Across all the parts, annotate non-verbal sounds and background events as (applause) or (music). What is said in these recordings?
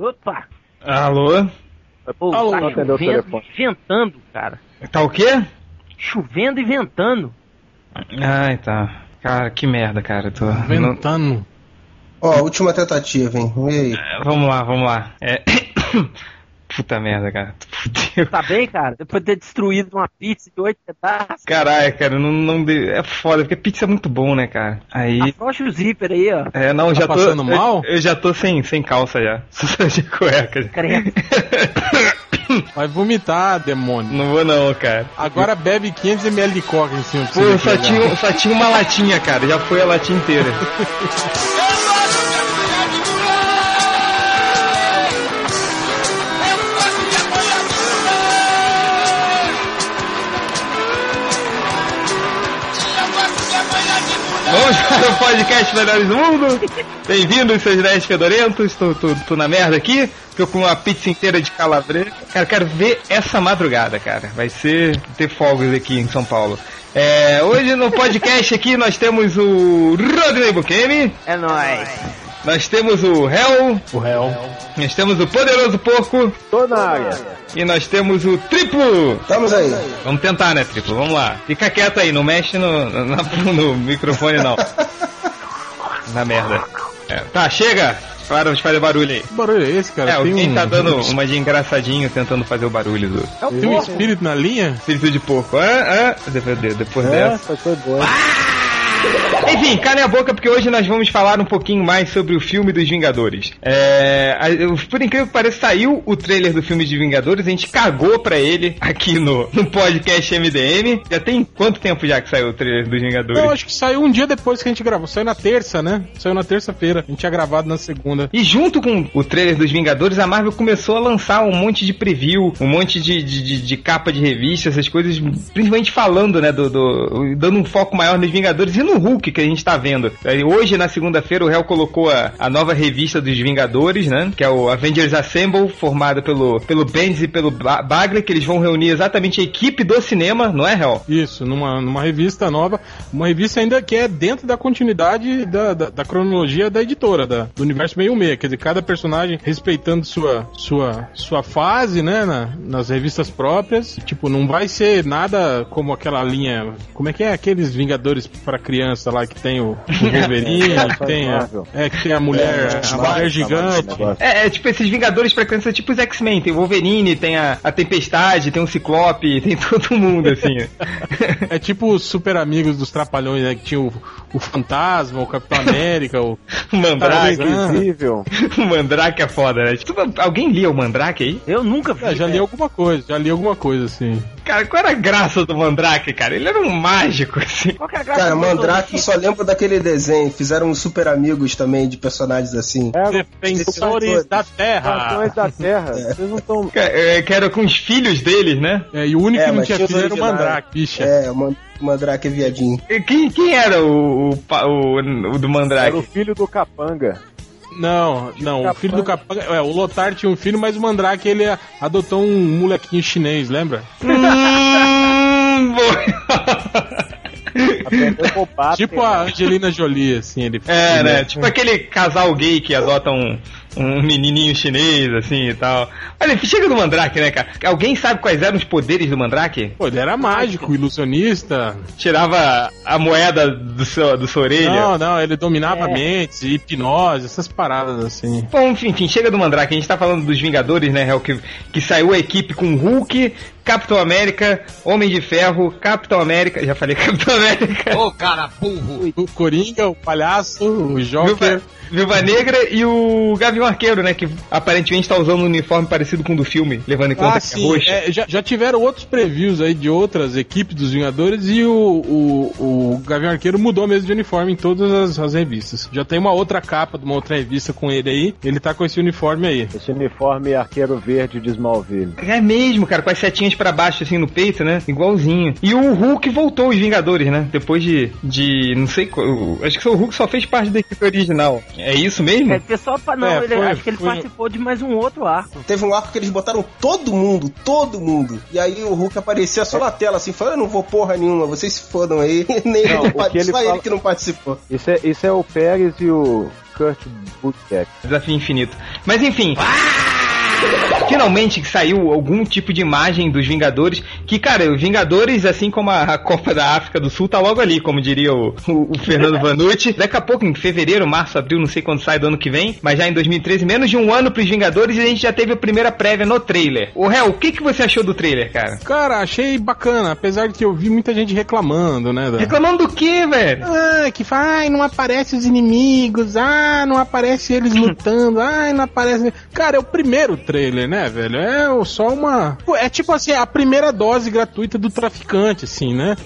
Opa! Alô? Pô, Alô, tá chovendo telefone. e ventando, cara. Tá o quê? Chovendo e ventando. Ai, tá. Cara, que merda, cara. Tô... Ventando. Ó, última tentativa, hein? E aí? É, Vamos lá, vamos lá. É... Puta merda, cara. Fudeu. Tá bem, cara? Depois de ter destruído uma pizza de oito pedaços. Caralho, cara, não, não de- é foda, porque pizza é muito bom, né, cara? Aí. Afrouxa o zíper aí, ó. É, não, Tá já tô. passando mal? Eu, eu já tô sem, sem calça já. (laughs) Só de cueca. Credo. (coughs) Vai vomitar, demônio. Não vou não, cara. Agora bebe 500ml de coca em cima. Pô, só tinha, só tinha uma latinha, cara. Já foi a latinha inteira. (laughs) Vamos o podcast Melhores do Mundo. Bem-vindos, seus 10 fedorentos. Tô, tô, tô na merda aqui. Tô com uma pizza inteira de calabresa. Cara, quero ver essa madrugada, cara. Vai ser ter fogos aqui em São Paulo. É, hoje no podcast aqui nós temos o Rodney Bukemi, É nóis. Nós temos o Hell, O réu. nós temos o Poderoso Porco Tô na área. e nós temos o Triplo. Estamos aí. Vamos tentar, né, Triplo? Vamos lá. Fica quieto aí, não mexe no, no, (laughs) no microfone, não. (laughs) Na merda. É, tá, chega! Para de fazer barulho aí. Que barulho é esse, cara? É, Tem alguém um... tá dando uma de engraçadinho tentando fazer o barulho do Tem um espírito na linha? espírito de porco. Ah, ah, depois, depois dessa. Essa foi boa. Enfim, calem a boca porque hoje nós vamos falar um pouquinho mais sobre o filme dos Vingadores. É, por incrível que pareça, saiu o trailer do filme de Vingadores, a gente cagou pra ele aqui no, no podcast MDM. Já tem quanto tempo já que saiu o trailer dos Vingadores? Eu acho que saiu um dia depois que a gente gravou. Saiu na terça, né? Saiu na terça-feira. A gente tinha gravado na segunda. E junto com o trailer dos Vingadores, a Marvel começou a lançar um monte de preview, um monte de, de, de- de capa de revista, essas coisas, principalmente falando, né, do, do- dando um foco maior nos Vingadores e no Hulk que a gente tá vendo. Aí, Hoje, na segunda-feira, o Hell colocou a, a nova revista dos Vingadores, né, que é o Avengers Assemble, formado pelo, pelo Bendis e pelo Ba- Bagley, que eles vão reunir exatamente a equipe do cinema, não é, Hell? Isso, numa, numa revista nova. Uma revista ainda que é dentro da continuidade da, da, da cronologia da editora, da, do universo 66. Quer dizer, cada personagem respeitando sua, sua, sua fase, né? na- nas revistas próprias. Tipo, não vai ser nada como aquela linha. Como é que é? Aqueles Vingadores pra criança lá que tem o, o Wolverine, (laughs) que tem a, é, que tem a mulher, a mulher gigante. É, é tipo esses Vingadores pra criança, tipo os X-Men. Tem o Wolverine, tem a, a Tempestade, tem o Ciclope, (laughs) tem todo mundo, assim. É tipo os super amigos dos Trapalhões, né? Que tinha o, o Fantasma, o Capitão América, o. (laughs) o Mandrake. Tarzan. Invisível. O Mandrake é foda, né? Tipo, alguém lia o Mandrake aí? Eu nunca vi. É, já li velho. alguma coisa, já li alguma coisa assim. Cara, qual era a graça do Mandrake, cara? Ele era um mágico, assim. Qual que é a graça Cara, do Mandrake só lembra daquele desenho. Fizeram super amigos também de personagens assim. É, Defensores da Terra! Nações da Terra. Vocês não estão. Que, é, que era com os filhos deles, né? É, e o único É, que não tinha filho era o. Mandrake, bicha. É, o Man- o Mandrake é viadinho. E Quem, quem era o, o, o, o do Era o Mandrake? filho do Capanga. Não, não, o filho do Capanga. É, o Lotar tinha um filho, mas o Mandrake ele adotou um molequinho chinês, lembra? hum, boa. Aprendeu a roubar. Tipo a Angelina Jolie, assim, ele É, né? Tipo aquele casal gay que adota um, menininho chinês, assim e tal. Olha, chega do Mandrake, né, cara? Alguém sabe quais eram os poderes do Mandrake? Pô, ele era mágico, ilusionista. Tirava a moeda do seu, do sua orelha. Não, não, ele dominava mentes, hipnose, essas paradas assim. Bom, enfim, enfim, chega do Mandrake. A gente tá falando dos Vingadores, né, Hel? Que, que saiu a equipe com Hulk, Capitão América, Homem de Ferro, Capitão América. Já falei (laughs) Capitão América. O Coringa, o palhaço, o Joker. Viúva, Viúva Negra e o Gavião Arqueiro, né? Que aparentemente tá usando um uniforme parecido com o do filme, levando em conta Ah, que é sim. roxo. é, já, já tiveram outros previews aí de outras equipes dos Vingadores e o, o, o Gavião Arqueiro mudou mesmo de uniforme em todas as, as revistas. Já tem uma outra capa de uma outra revista com ele aí. Ele tá com esse uniforme aí. Esse uniforme arqueiro verde de Smallville. É mesmo, cara, com as setinhas pra baixo, assim, no peito, né? Igualzinho. E o Hulk voltou, os Vingadores, né? Depois de. de não sei. qual- Acho que o Hulk só fez parte da equipe original. É isso mesmo? É, pessoal, não, É, ele, foi- acho que ele foi- participou de mais um outro arco. Teve um arco que eles botaram todo mundo, todo mundo. E aí o Hulk aparecia só na tela, assim, falando, eu não vou porra nenhuma, vocês se fodam aí. (laughs) Nem Não, ele, que ele só fala- ele que não participou. Isso é, isso é o Pérez e o Kurt Busiek. Desafio infinito. Mas enfim. (laughs) Finalmente saiu algum tipo de imagem dos Vingadores. Que, cara, os Vingadores, assim como a, Copa da África do Sul, tá logo ali, como diria o, o- o Fernando (laughs) Vanucci. Daqui a pouco, em fevereiro, março, abril, não sei quando sai do ano que vem, mas já em 2013, menos de um ano pros Vingadores e a gente já teve a primeira prévia no trailer. O Hel, o que, que você achou do trailer, cara? Cara, achei bacana, apesar de que eu vi muita gente reclamando, né? da- Reclamando do que, velho? Ah, que fala, ai, não aparece os inimigos, ah, não aparece eles (laughs) lutando, ai, não aparece. Cara, é o primeiro trailer, né, velho? É só uma. É tipo assim, a primeira dose gratuita do traficante, assim, né? (laughs)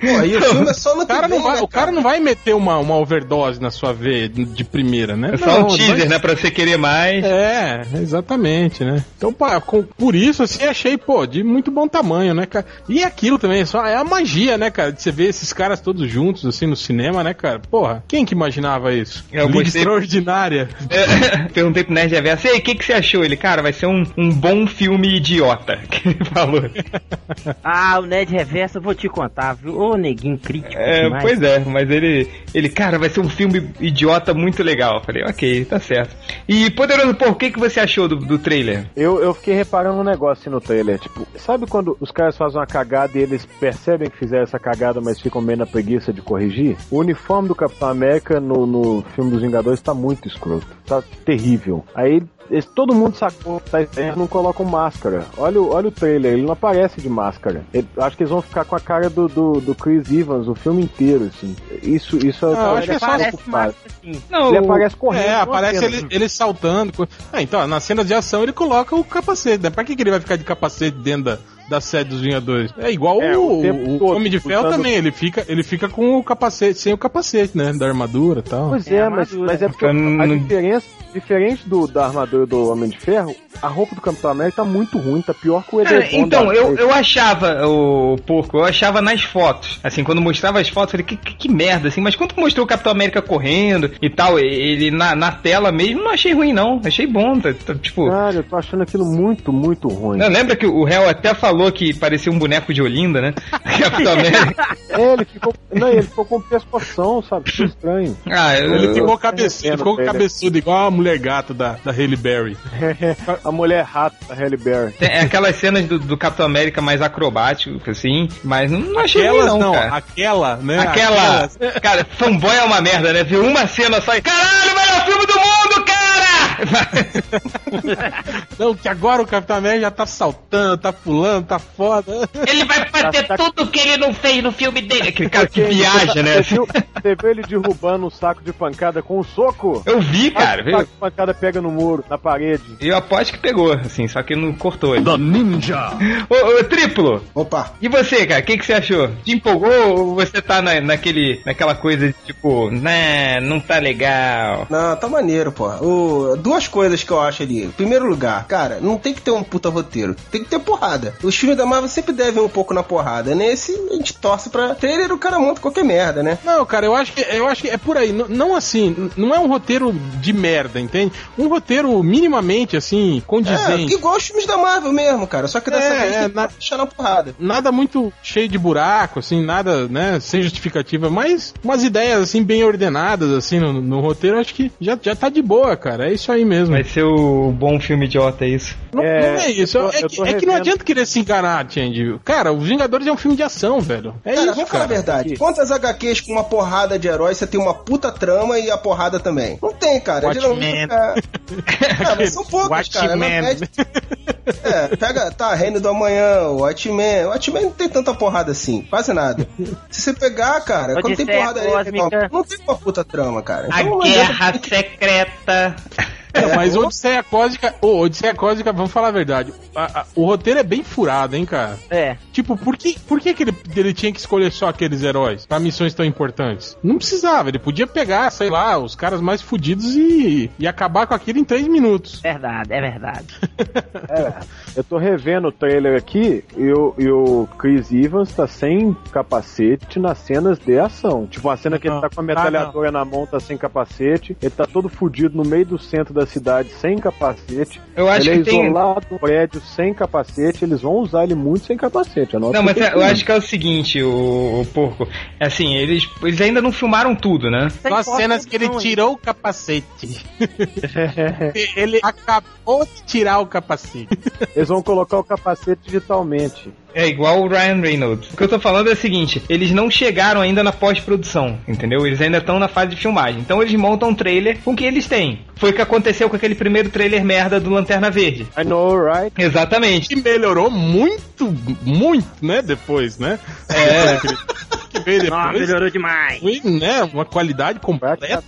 Pô, e o filme é só no O cara não vai, né, o cara não vai meter uma, uma overdose na sua veia de primeira, né? É só um Não, teaser, vai- né? Pra você querer mais. É, exatamente, né? Então, pá, com- por isso, assim, achei, pô, de muito bom tamanho, né, cara? E aquilo também, só é a magia, né, cara? De você ver esses caras todos juntos, assim, no cinema, né, cara? Porra, quem que imaginava isso? Eu Liga gostei- Extraordinária. É, Perguntei pro Nerd Reverso, e aí, o que, que você achou? Ele, cara, vai ser um, um bom filme idiota. (laughs) Que ele falou. (laughs) Ah, o Ned Reverso, eu vou te contar, viu? Ô, neguinho crítico É, demais. pois é, mas ele, ele, cara, vai ser um filme idiota muito legal. Eu falei, ok, tá certo. E, Poderoso, por que, que você achou do, do trailer? Eu, eu fiquei reparando um negócio assim no trailer, tipo, sabe quando os caras fazem uma cagada e eles percebem que fizeram essa cagada, mas ficam meio na preguiça de corrigir? O uniforme do Capitão América no, no filme dos Vingadores tá muito escroto, tá terrível. Aí eles- todo mundo sacou que tá eles não colocam máscara. Olha, o- olha o trailer, ele não aparece de máscara. Ele- acho que eles vão ficar com a cara do, do, do Chris Evans o filme inteiro, assim. Isso, isso eu Ah, tava acho que é só- massa, assim. Não, Ele aparece correndo. É, aparece cena. ele, ele saltando. Ah, então, nas cenas de ação ele coloca o capacete, né? Pra que, que ele vai ficar de capacete dentro da, da sede dos Vingadores? É igual É, o, o o, Homem de Ferro também, ele fica, ele fica com o capacete, sem o capacete, né? Da armadura e tal. Pois É, é, mas, mas é porque a diferença, diferente do, da armadura do Homem de Ferro, a roupa do Capitão América tá muito ruim, tá pior que o Cara, edredom então, eu, eu achava, o porco, eu achava nas fotos. Assim, quando mostrava as fotos, eu falei, que, que, que merda, assim. Mas quando mostrou o Capitão América correndo e tal, ele na, na tela mesmo, não achei ruim, não. Achei bom, tá, tá, tipo... Cara, eu tô achando aquilo muito, muito ruim. Não, lembra que o réu até falou que parecia um boneco de Olinda, né? (laughs) Capitão América. É, ele ficou. Não, ele ficou com pescoção, sabe? Ficou estranho. Ah, eu, Ele ficou, eu- cabeçudo, ele ficou trailer. cabeçudo, igual a mulher gato da, da Halle Berry. (laughs) a mulher rato da Halle Berry. Tem aquelas cenas do, do Capitão América mais acrobático, assim, mas não, não achei Aquelas não, não, cara. aquela, né? Aquela. Aquelas- Cara, fanboy é uma merda, né? Viu uma cena só e. Caralho, melhor filme do mundo, cara! (laughs) Não, que agora o Capitão América já tá saltando, tá pulando, tá foda. Ele vai fazer Tá- tá- tudo que ele não fez no filme dele. Aquele cara que viaja, né? Você viu, você viu ele derrubando um saco de pancada com um soco? Eu vi, cara, o viu? saco de pancada pega no muro, na parede. Eu aposto que pegou, assim, só que não cortou ele. The Ninja! (laughs) Ô, ô, triplo! Opa, E você, cara, o que, que você achou? Te empolgou ou você tá na, naquele, naquela coisa de tipo, né, não tá legal? não, tá maneiro, pô. O, duas coisas que eu acho ali. Em primeiro lugar, cara, não tem que ter um puta roteiro. Tem que ter porrada. Os filmes da Marvel sempre devem um pouco na porrada. Nesse, a gente torce pra trailer, o cara monta qualquer merda, né? Não, cara, eu acho que eu acho que é por aí. N- não assim, não é um roteiro de merda, entende? Um roteiro minimamente assim, É, condizente. igual os filmes da Marvel mesmo, cara. Só que dessa É, vez é, na- deixar na porrada. Nada muito cheio de buraco, assim, nada, né, sem justificativa, mas umas ideias, assim, bem ordenadas, assim, no, no roteiro, acho que já, já tá de boa, cara, é isso aí mesmo. Vai ser o bom filme idiota, é isso? Não É, não é isso, eu tô- é, que, é que não adianta querer se enganar, Change. Cara, Os Vingadores é um filme de ação, velho. É cara, isso, vamos falar a cara. verdade. Quantas HQs com uma porrada de heróis você tem uma puta trama e a porrada também? Não tem, cara. Watchmen. Geralmente, é... é, (laughs) são poucos, cara. Watchmen. média- É, pega, tá, Reino do Amanhã, o Watchmen. O Watchmen não tem tanta porrada assim, quase nada. Se você pegar, cara, quando tem porrada aí, não tem uma puta trama, cara. A Então, não Guerra Secreta. É, É, mas Odisseia Cósmica, ô, Odisseia Cósmica, vamos falar a verdade. a- a- o roteiro é bem furado, hein, cara? É. Tipo, por que, por que, que ele, ele tinha que escolher só aqueles heróis pra missões tão importantes? Não precisava, ele podia pegar, sei lá, os caras mais fudidos e, e acabar com aquilo em três minutos. Verdade, é verdade. (laughs) É, eu tô revendo o trailer aqui e o, e o Chris Evans tá sem capacete nas cenas de ação. Tipo, uma cena que ele tá com a metralhadora na mão, tá sem capacete. Ele tá todo fudido no meio do centro da cidade sem capacete. Eu acho ele que é tem. isolado no prédio sem capacete. Eles vão usar ele muito sem capacete. Não, mas é- eu acho que é o seguinte, o, o porco. É assim, eles, eles ainda não filmaram tudo, né? Sem Nas foto, cenas que ele tirou o capacete. (laughs) ele acabou de tirar o capacete. Eles vão colocar o capacete digitalmente. É igual o Ryan Reynolds. O que eu tô falando é o seguinte: eles não chegaram ainda na pós-produção, entendeu? Eles ainda estão na fase de filmagem. Então eles montam um trailer com o que eles têm. Foi o que aconteceu com aquele primeiro trailer merda do Lanterna Verde. I know, right? Exatamente. Que melhorou muito, muito, né? Depois, né? É. que veio Nossa, depois. melhorou demais. Foi, né? Uma qualidade completamente.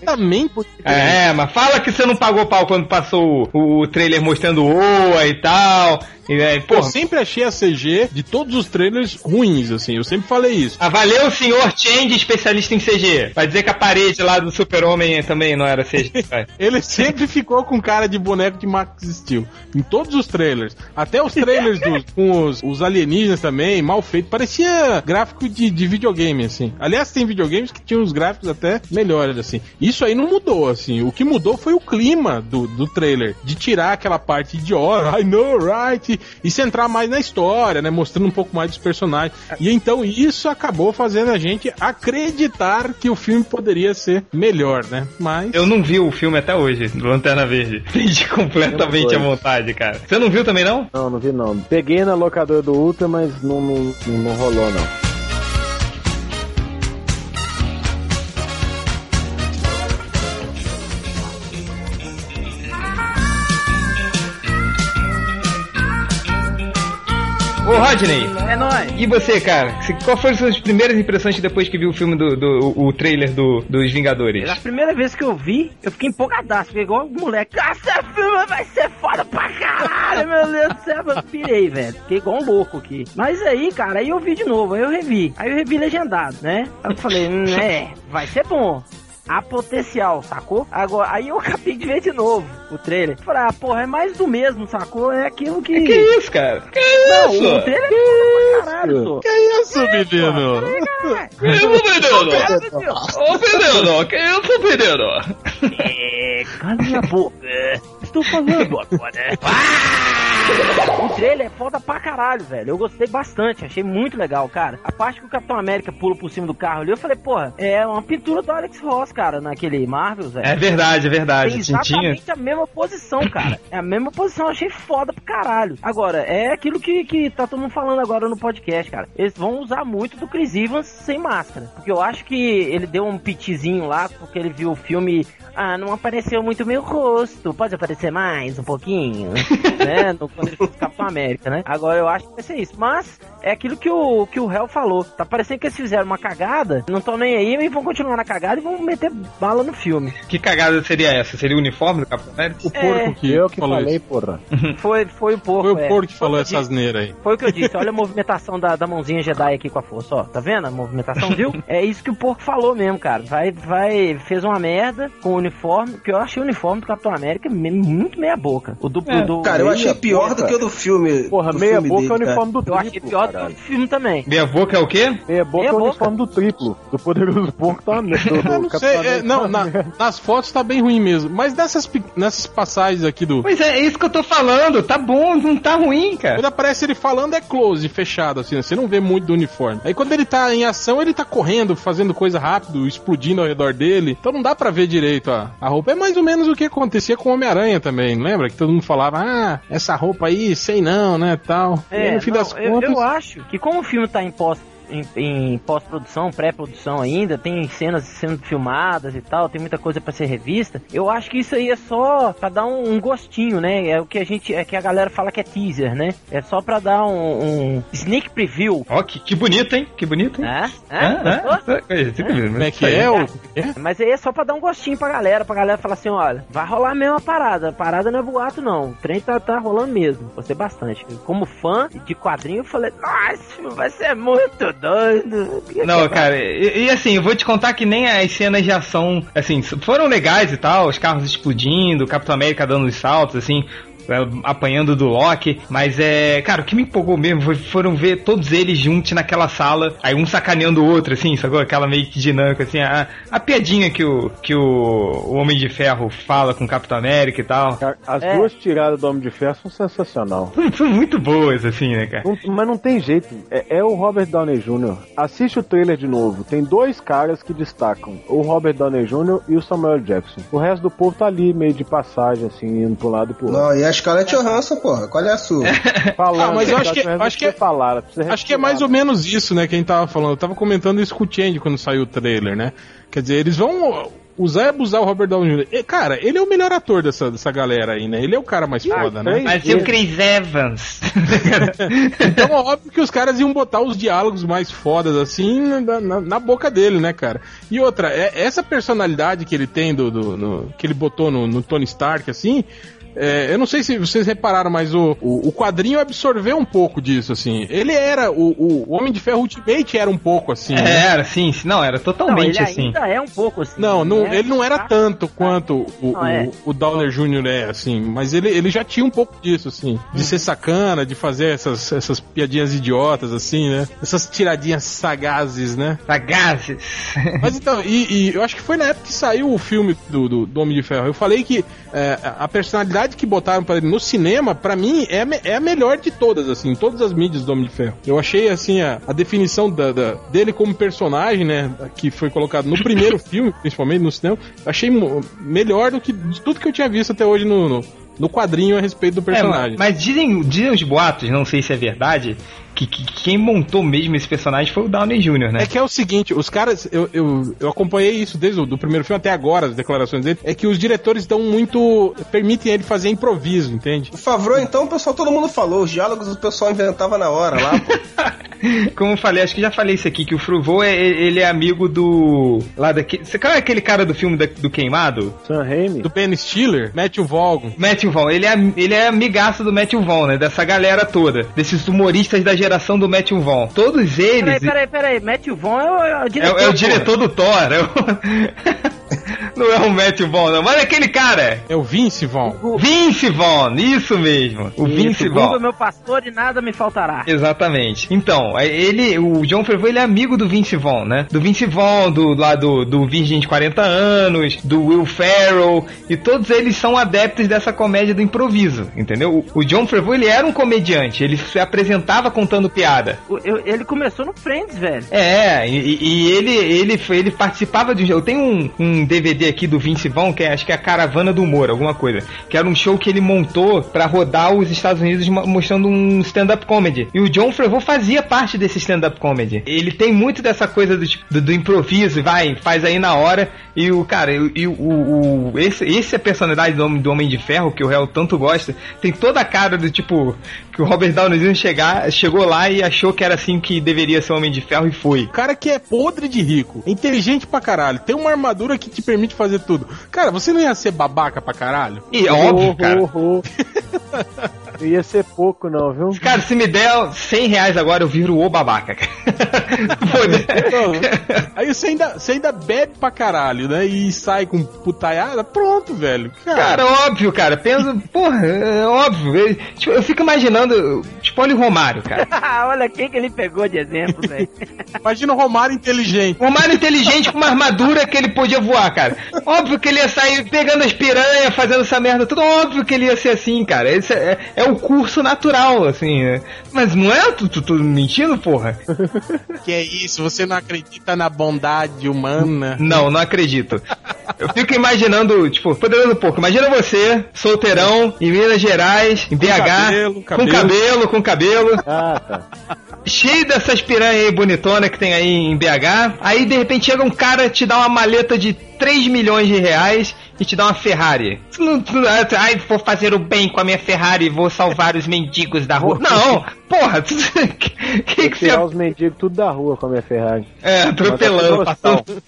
É, mas fala que você não pagou pau quando passou o, o trailer mostrando Oa e tal. E aí, Pô, pô, eu sempre achei a CG de todos os trailers ruins, assim. Eu sempre falei isso. Ah, valeu o senhor Change, especialista em CG. Vai dizer que a parede lá do Super-Homem também não era CG. (laughs) Ele sempre ficou com cara de boneco de Max Steel. Em todos os trailers. Até os trailers dos, com os, os alienígenas também, mal feito. Parecia gráfico de, de videogame, assim. Aliás, tem videogames que tinham os gráficos até melhores, assim. Isso aí não mudou, assim. O que mudou foi o clima do, do trailer. De tirar aquela parte idiota, I know, right? E centrar mais na história, né? Mostrando um pouco mais dos personagens. E então isso acabou fazendo a gente acreditar que o filme poderia ser melhor, né? Mas. Eu não vi o filme até hoje, do Lanterna Verde. (laughs) Perdi completamente não vontade, cara. Você não viu também, não? Não, não vi não. Peguei na locadora do Ultra, mas não, não, não, não rolou não. Ô, Rodney, É nóis. e você, cara? Qual foram as suas primeiras impressões depois que viu o filme do, do o, trailer do, dos Vingadores? A primeira vez que eu vi, eu fiquei empolgadaço, fiquei igual um moleque. Ah, esse filme vai ser foda pra caralho, meu Deus do céu. Eu pirei, velho. Fiquei igual um louco aqui. Mas aí, cara, aí eu vi de novo, aí eu revi. Aí eu revi legendado, né? Aí eu falei, hum, é, vai ser bom. Há potencial, sacou? Agora, aí eu (laughs) acabei de ver de novo o trailer. Falei, ah, porra, é mais do mesmo, sacou? É aquilo que. Que isso, cara? Que Não, isso? o trailer é foda pra caralho, só. Que isso, menino? Que isso, menino? É. Ô, menino, que isso, menino? É, cala minha boca. Estou falando agora. (laughs) Ah! O trailer é foda pra caralho, velho. Eu gostei bastante, achei muito legal, cara. A parte que o Capitão América pula por cima do carro ali, eu falei, porra, é uma pintura do Alex Ross, cara, naquele Marvel, velho. É verdade, é Tem verdade. Tintinha. exatamente a mesma posição, cara. É a mesma posição, eu achei foda pro caralho. Agora, é aquilo que, que tá todo mundo falando agora no podcast, cara. Eles vão usar muito do Chris Evans sem máscara. Porque eu acho que ele deu um pitizinho lá, porque ele viu o filme. Ah, não apareceu muito meu rosto. Pode aparecer mais um pouquinho? (laughs) né? No, quando ele Capitão América, né? Agora eu acho que vai ser isso. Mas é aquilo que o, que o Hell falou. Tá parecendo que eles fizeram uma cagada, não estão nem aí e vão continuar na cagada e vão meter bala no filme. Que cagada seria essa? Seria o uniforme do Capitão América? O porco que, Eu que falou falei, isso. porra. (laughs) Foi, foi o porco. Foi o é. porco que falou Foi essa asneira aí. Foi o que eu disse. Olha a (laughs) movimentação da, da mãozinha Jedi aqui com a força, ó. Tá vendo a movimentação, viu? É isso que o porco falou mesmo, cara. Vai, vai, fez uma merda com o uniforme, que eu achei o uniforme do Capitão América muito meia boca. O do, É, do Cara, eu achei meia pior do boca. que o do filme. Porra, do meia filme boca é o dele, cara. uniforme do eu triplo. achei pior do que caralho. o filme também. Minha boca é o quê? Meia boca Meia é o boca. uniforme do triplo. Do poderoso porco tá do, do (laughs) Eu não sei, é, não, na- nas fotos tá bem ruim mesmo. Mas nessas, nessas passagens aqui do. Pois é, é isso que eu tô falando. Tá bom, não tá ruim, cara. Quando aparece ele falando é close, fechado, assim, você não vê muito do uniforme. Aí quando ele tá em ação, ele tá correndo, fazendo coisa rápido, explodindo ao redor dele. Então não dá pra ver direito a, a roupa. É mais ou menos o que acontecia com o Homem-Aranha também, lembra? Que todo mundo falava, ah, essa roupa aí, sei não, né, tal. e É, no fim não, das eu, contas... eu acho que como o filme tá em pós em, em pós-produção, pré-produção ainda, tem cenas sendo filmadas e tal, tem muita coisa pra ser revista. Eu acho que isso aí é só pra dar um, um gostinho, né? É o que a gente, é que a galera fala que é teaser, né? É só pra dar um, um sneak preview. Ó, que, que bonito, hein? Que bonito, hein? É? É? Ah, Como é mas que é? O... Mas aí é só pra dar um gostinho pra galera, pra galera falar assim, olha, vai rolar mesmo a parada. A parada não é boato, não. O trem tá, tá rolando mesmo. Gostei bastante. Como fã de quadrinho, eu falei, nossa, vai ser muito doido. Não, cara, e, e assim, eu vou te contar que nem as cenas de ação, assim, foram legais e tal, os carros explodindo, o Capitão América dando os saltos, assim, apanhando do Loki, mas é, cara, o que me empolgou mesmo foi, foram ver todos eles juntos naquela sala, aí um sacaneando o outro, assim, sacou? Aquela meio que dinâmica, assim, a, a piadinha que o, que o, o Homem de Ferro fala com o Capitão América e tal. As É. duas tiradas do Homem de Ferro são sensacional. São- São muito boas, assim, né, cara? Não- mas não tem jeito. É, é o Robert Downey Jr. Assiste o trailer de novo. Tem dois caras que destacam: o Robert Downey Jr. e o Samuel Jackson. O resto do povo tá ali, meio de passagem, assim, indo pro lado e pro outro. Não, e a Scarlett Johansson, porra, qual é a sua? (laughs) Falando, Ah, mas eu acho que- acho que precisa falar, Acho que é mais ou menos isso, né, que a gente tava falando. Eu tava comentando isso com o Change quando saiu o trailer, né? Quer dizer, eles vão usar e abusar o Robert Downey Jr. E, Cara, ele é o melhor ator dessa, dessa galera aí, né? Ele é o cara mais foda, né? Mas e o Chris Evans? (laughs) Então, óbvio que os caras iam botar os diálogos mais fodas, assim, na, na- na boca dele, né, cara? E outra, é, essa personalidade que ele tem, do, do- no- que ele botou no, no Tony Stark, assim. É, eu não sei se vocês repararam, mas o, o, o quadrinho absorveu um pouco disso, assim. Ele era, o, o Homem de Ferro Ultimate era um pouco assim. né? É, era, sim, não, era Não, totalmente ele assim. ainda é um pouco assim. Não, não, né? ele não era tanto quanto o, Não, é. o, o Downer Jr. é, assim, mas ele, ele já tinha um pouco disso, assim, de ser sacana, de fazer essas, essas piadinhas idiotas, assim, né? Essas tiradinhas sagazes, né? Sagazes. (laughs) Mas então, e, e eu acho que foi na época que saiu o filme do, do, do Homem de Ferro. Eu falei que é, a personalidade que botaram pra ele no cinema, pra mim, é, é a melhor de todas, assim, todas as mídias do Homem de Ferro. Eu achei, assim, a, a definição da, da- dele como personagem, né, que foi colocado no primeiro (laughs) filme, principalmente no cinema, achei melhor do que de tudo que eu tinha visto até hoje no, no, no quadrinho a respeito do É, personagem. mas mas dizem, dizem os boatos, não sei se é verdade, que, que quem montou mesmo esse personagem foi o Downey Jr., né? É que é o seguinte, os caras, eu, eu, eu acompanhei isso desde o do primeiro filme até agora, as declarações dele, é que os diretores dão muito. permitem ele fazer improviso, entende? O Favreau, então, o pessoal, todo mundo falou. Os diálogos o pessoal inventava na hora lá, pô. (laughs) Como eu falei, acho que já falei isso aqui, que o Fruvô, é, ele é amigo do... lá daquele... Você qual é aquele cara do filme da- do Queimado? Sam Raimi. Do Ben Stiller, Matthew Vaughn. Matthew Vaughn, ele é, ele é amigaço do Matthew Vaughn, né? Dessa galera toda. Desses humoristas da geração do Matthew Vaughn. Todos eles... Peraí, peraí, peraí. Matthew Vaughn é o, é o É, diretor. é o porra. diretor do Thor. é o- (laughs) Não é o Matthew Vaughn, não. Mas é aquele cara. É o Vince Vaughn. O- Vince Vaughn, isso mesmo. O Vince Isso, Vaughn. Google, meu pastor e nada me faltará. Exatamente. Então, ele, o John Favreau, ele é amigo do Vince Vaughn, né? Do Vince Vaughn, do lá do, do Virgem de 40 anos, do Will Ferrell, e todos eles são adeptos dessa comédia do improviso, entendeu? O, o John Favreau, ele era um comediante, ele se apresentava contando piada. O- eu- ele começou no Friends, velho. É, e, e ele, ele, foi- ele participava de um Eu tenho um, um DVD aqui do Vince Vaughn, que é, acho que é a Caravana do Humor, alguma coisa. Que era um show que ele montou pra rodar os Estados Unidos mo- mostrando um stand-up comedy. E o John Favreau fazia parte desse stand-up comedy. Ele tem muito dessa coisa do, do, do improviso, vai, faz aí na hora. E o cara, e, e o, o, o- esse, esse é a personalidade do Homem, do Homem de Ferro, que o réu tanto gosta. Tem toda a cara do tipo, que o Robert Downey Jr. chegar, chegou lá e achou que era assim que deveria ser o Homem de Ferro e foi. Cara que é podre de rico, é inteligente pra caralho, tem uma armadura que te permite fazer tudo. Cara, você não ia ser babaca pra caralho? E é óbvio, cara. Oh, (laughs) oh, Ia ser pouco, não, viu? Cara, se me der 100 reais agora, eu viro o babaca. (laughs) Não. Aí você ainda, você ainda bebe pra caralho, né? E sai com putaiada, pronto, velho. Cara, Cara, óbvio, cara. Penso, porra, é óbvio. Eu, tipo, eu fico imaginando, tipo, olha o Romário, cara. (laughs) Olha quem que ele pegou de exemplo, velho. imagina o Romário inteligente. Romário inteligente com uma armadura que ele podia voar, cara. Óbvio que ele ia sair pegando as piranhas, fazendo essa merda tudo. Óbvio que ele ia ser assim, cara. Esse é, é o curso natural, assim. né? Mas não é tu, tu, tu mentindo, porra? (laughs) Que é isso? Você não acredita na bondade humana? Não, não acredito. Eu fico imaginando, tipo, poderoso pouco. Imagina você, solteirão, em Minas Gerais, em BH, cabelo, com cabelo. cabelo, com cabelo, Ah, tá. cheio dessas piranhas aí bonitona que tem aí em BH. Aí de repente chega um cara te dá uma maleta de 3 milhões de reais e te dá uma Ferrari. Tu- Ai, vou fazer o bem com a minha Ferrari e vou salvar os mendigos da rua. Não, porra, tu- (laughs) que, que, que você Tirar os mendigos tudo da rua com a minha Ferrari. é, atropelando, Mandar passando.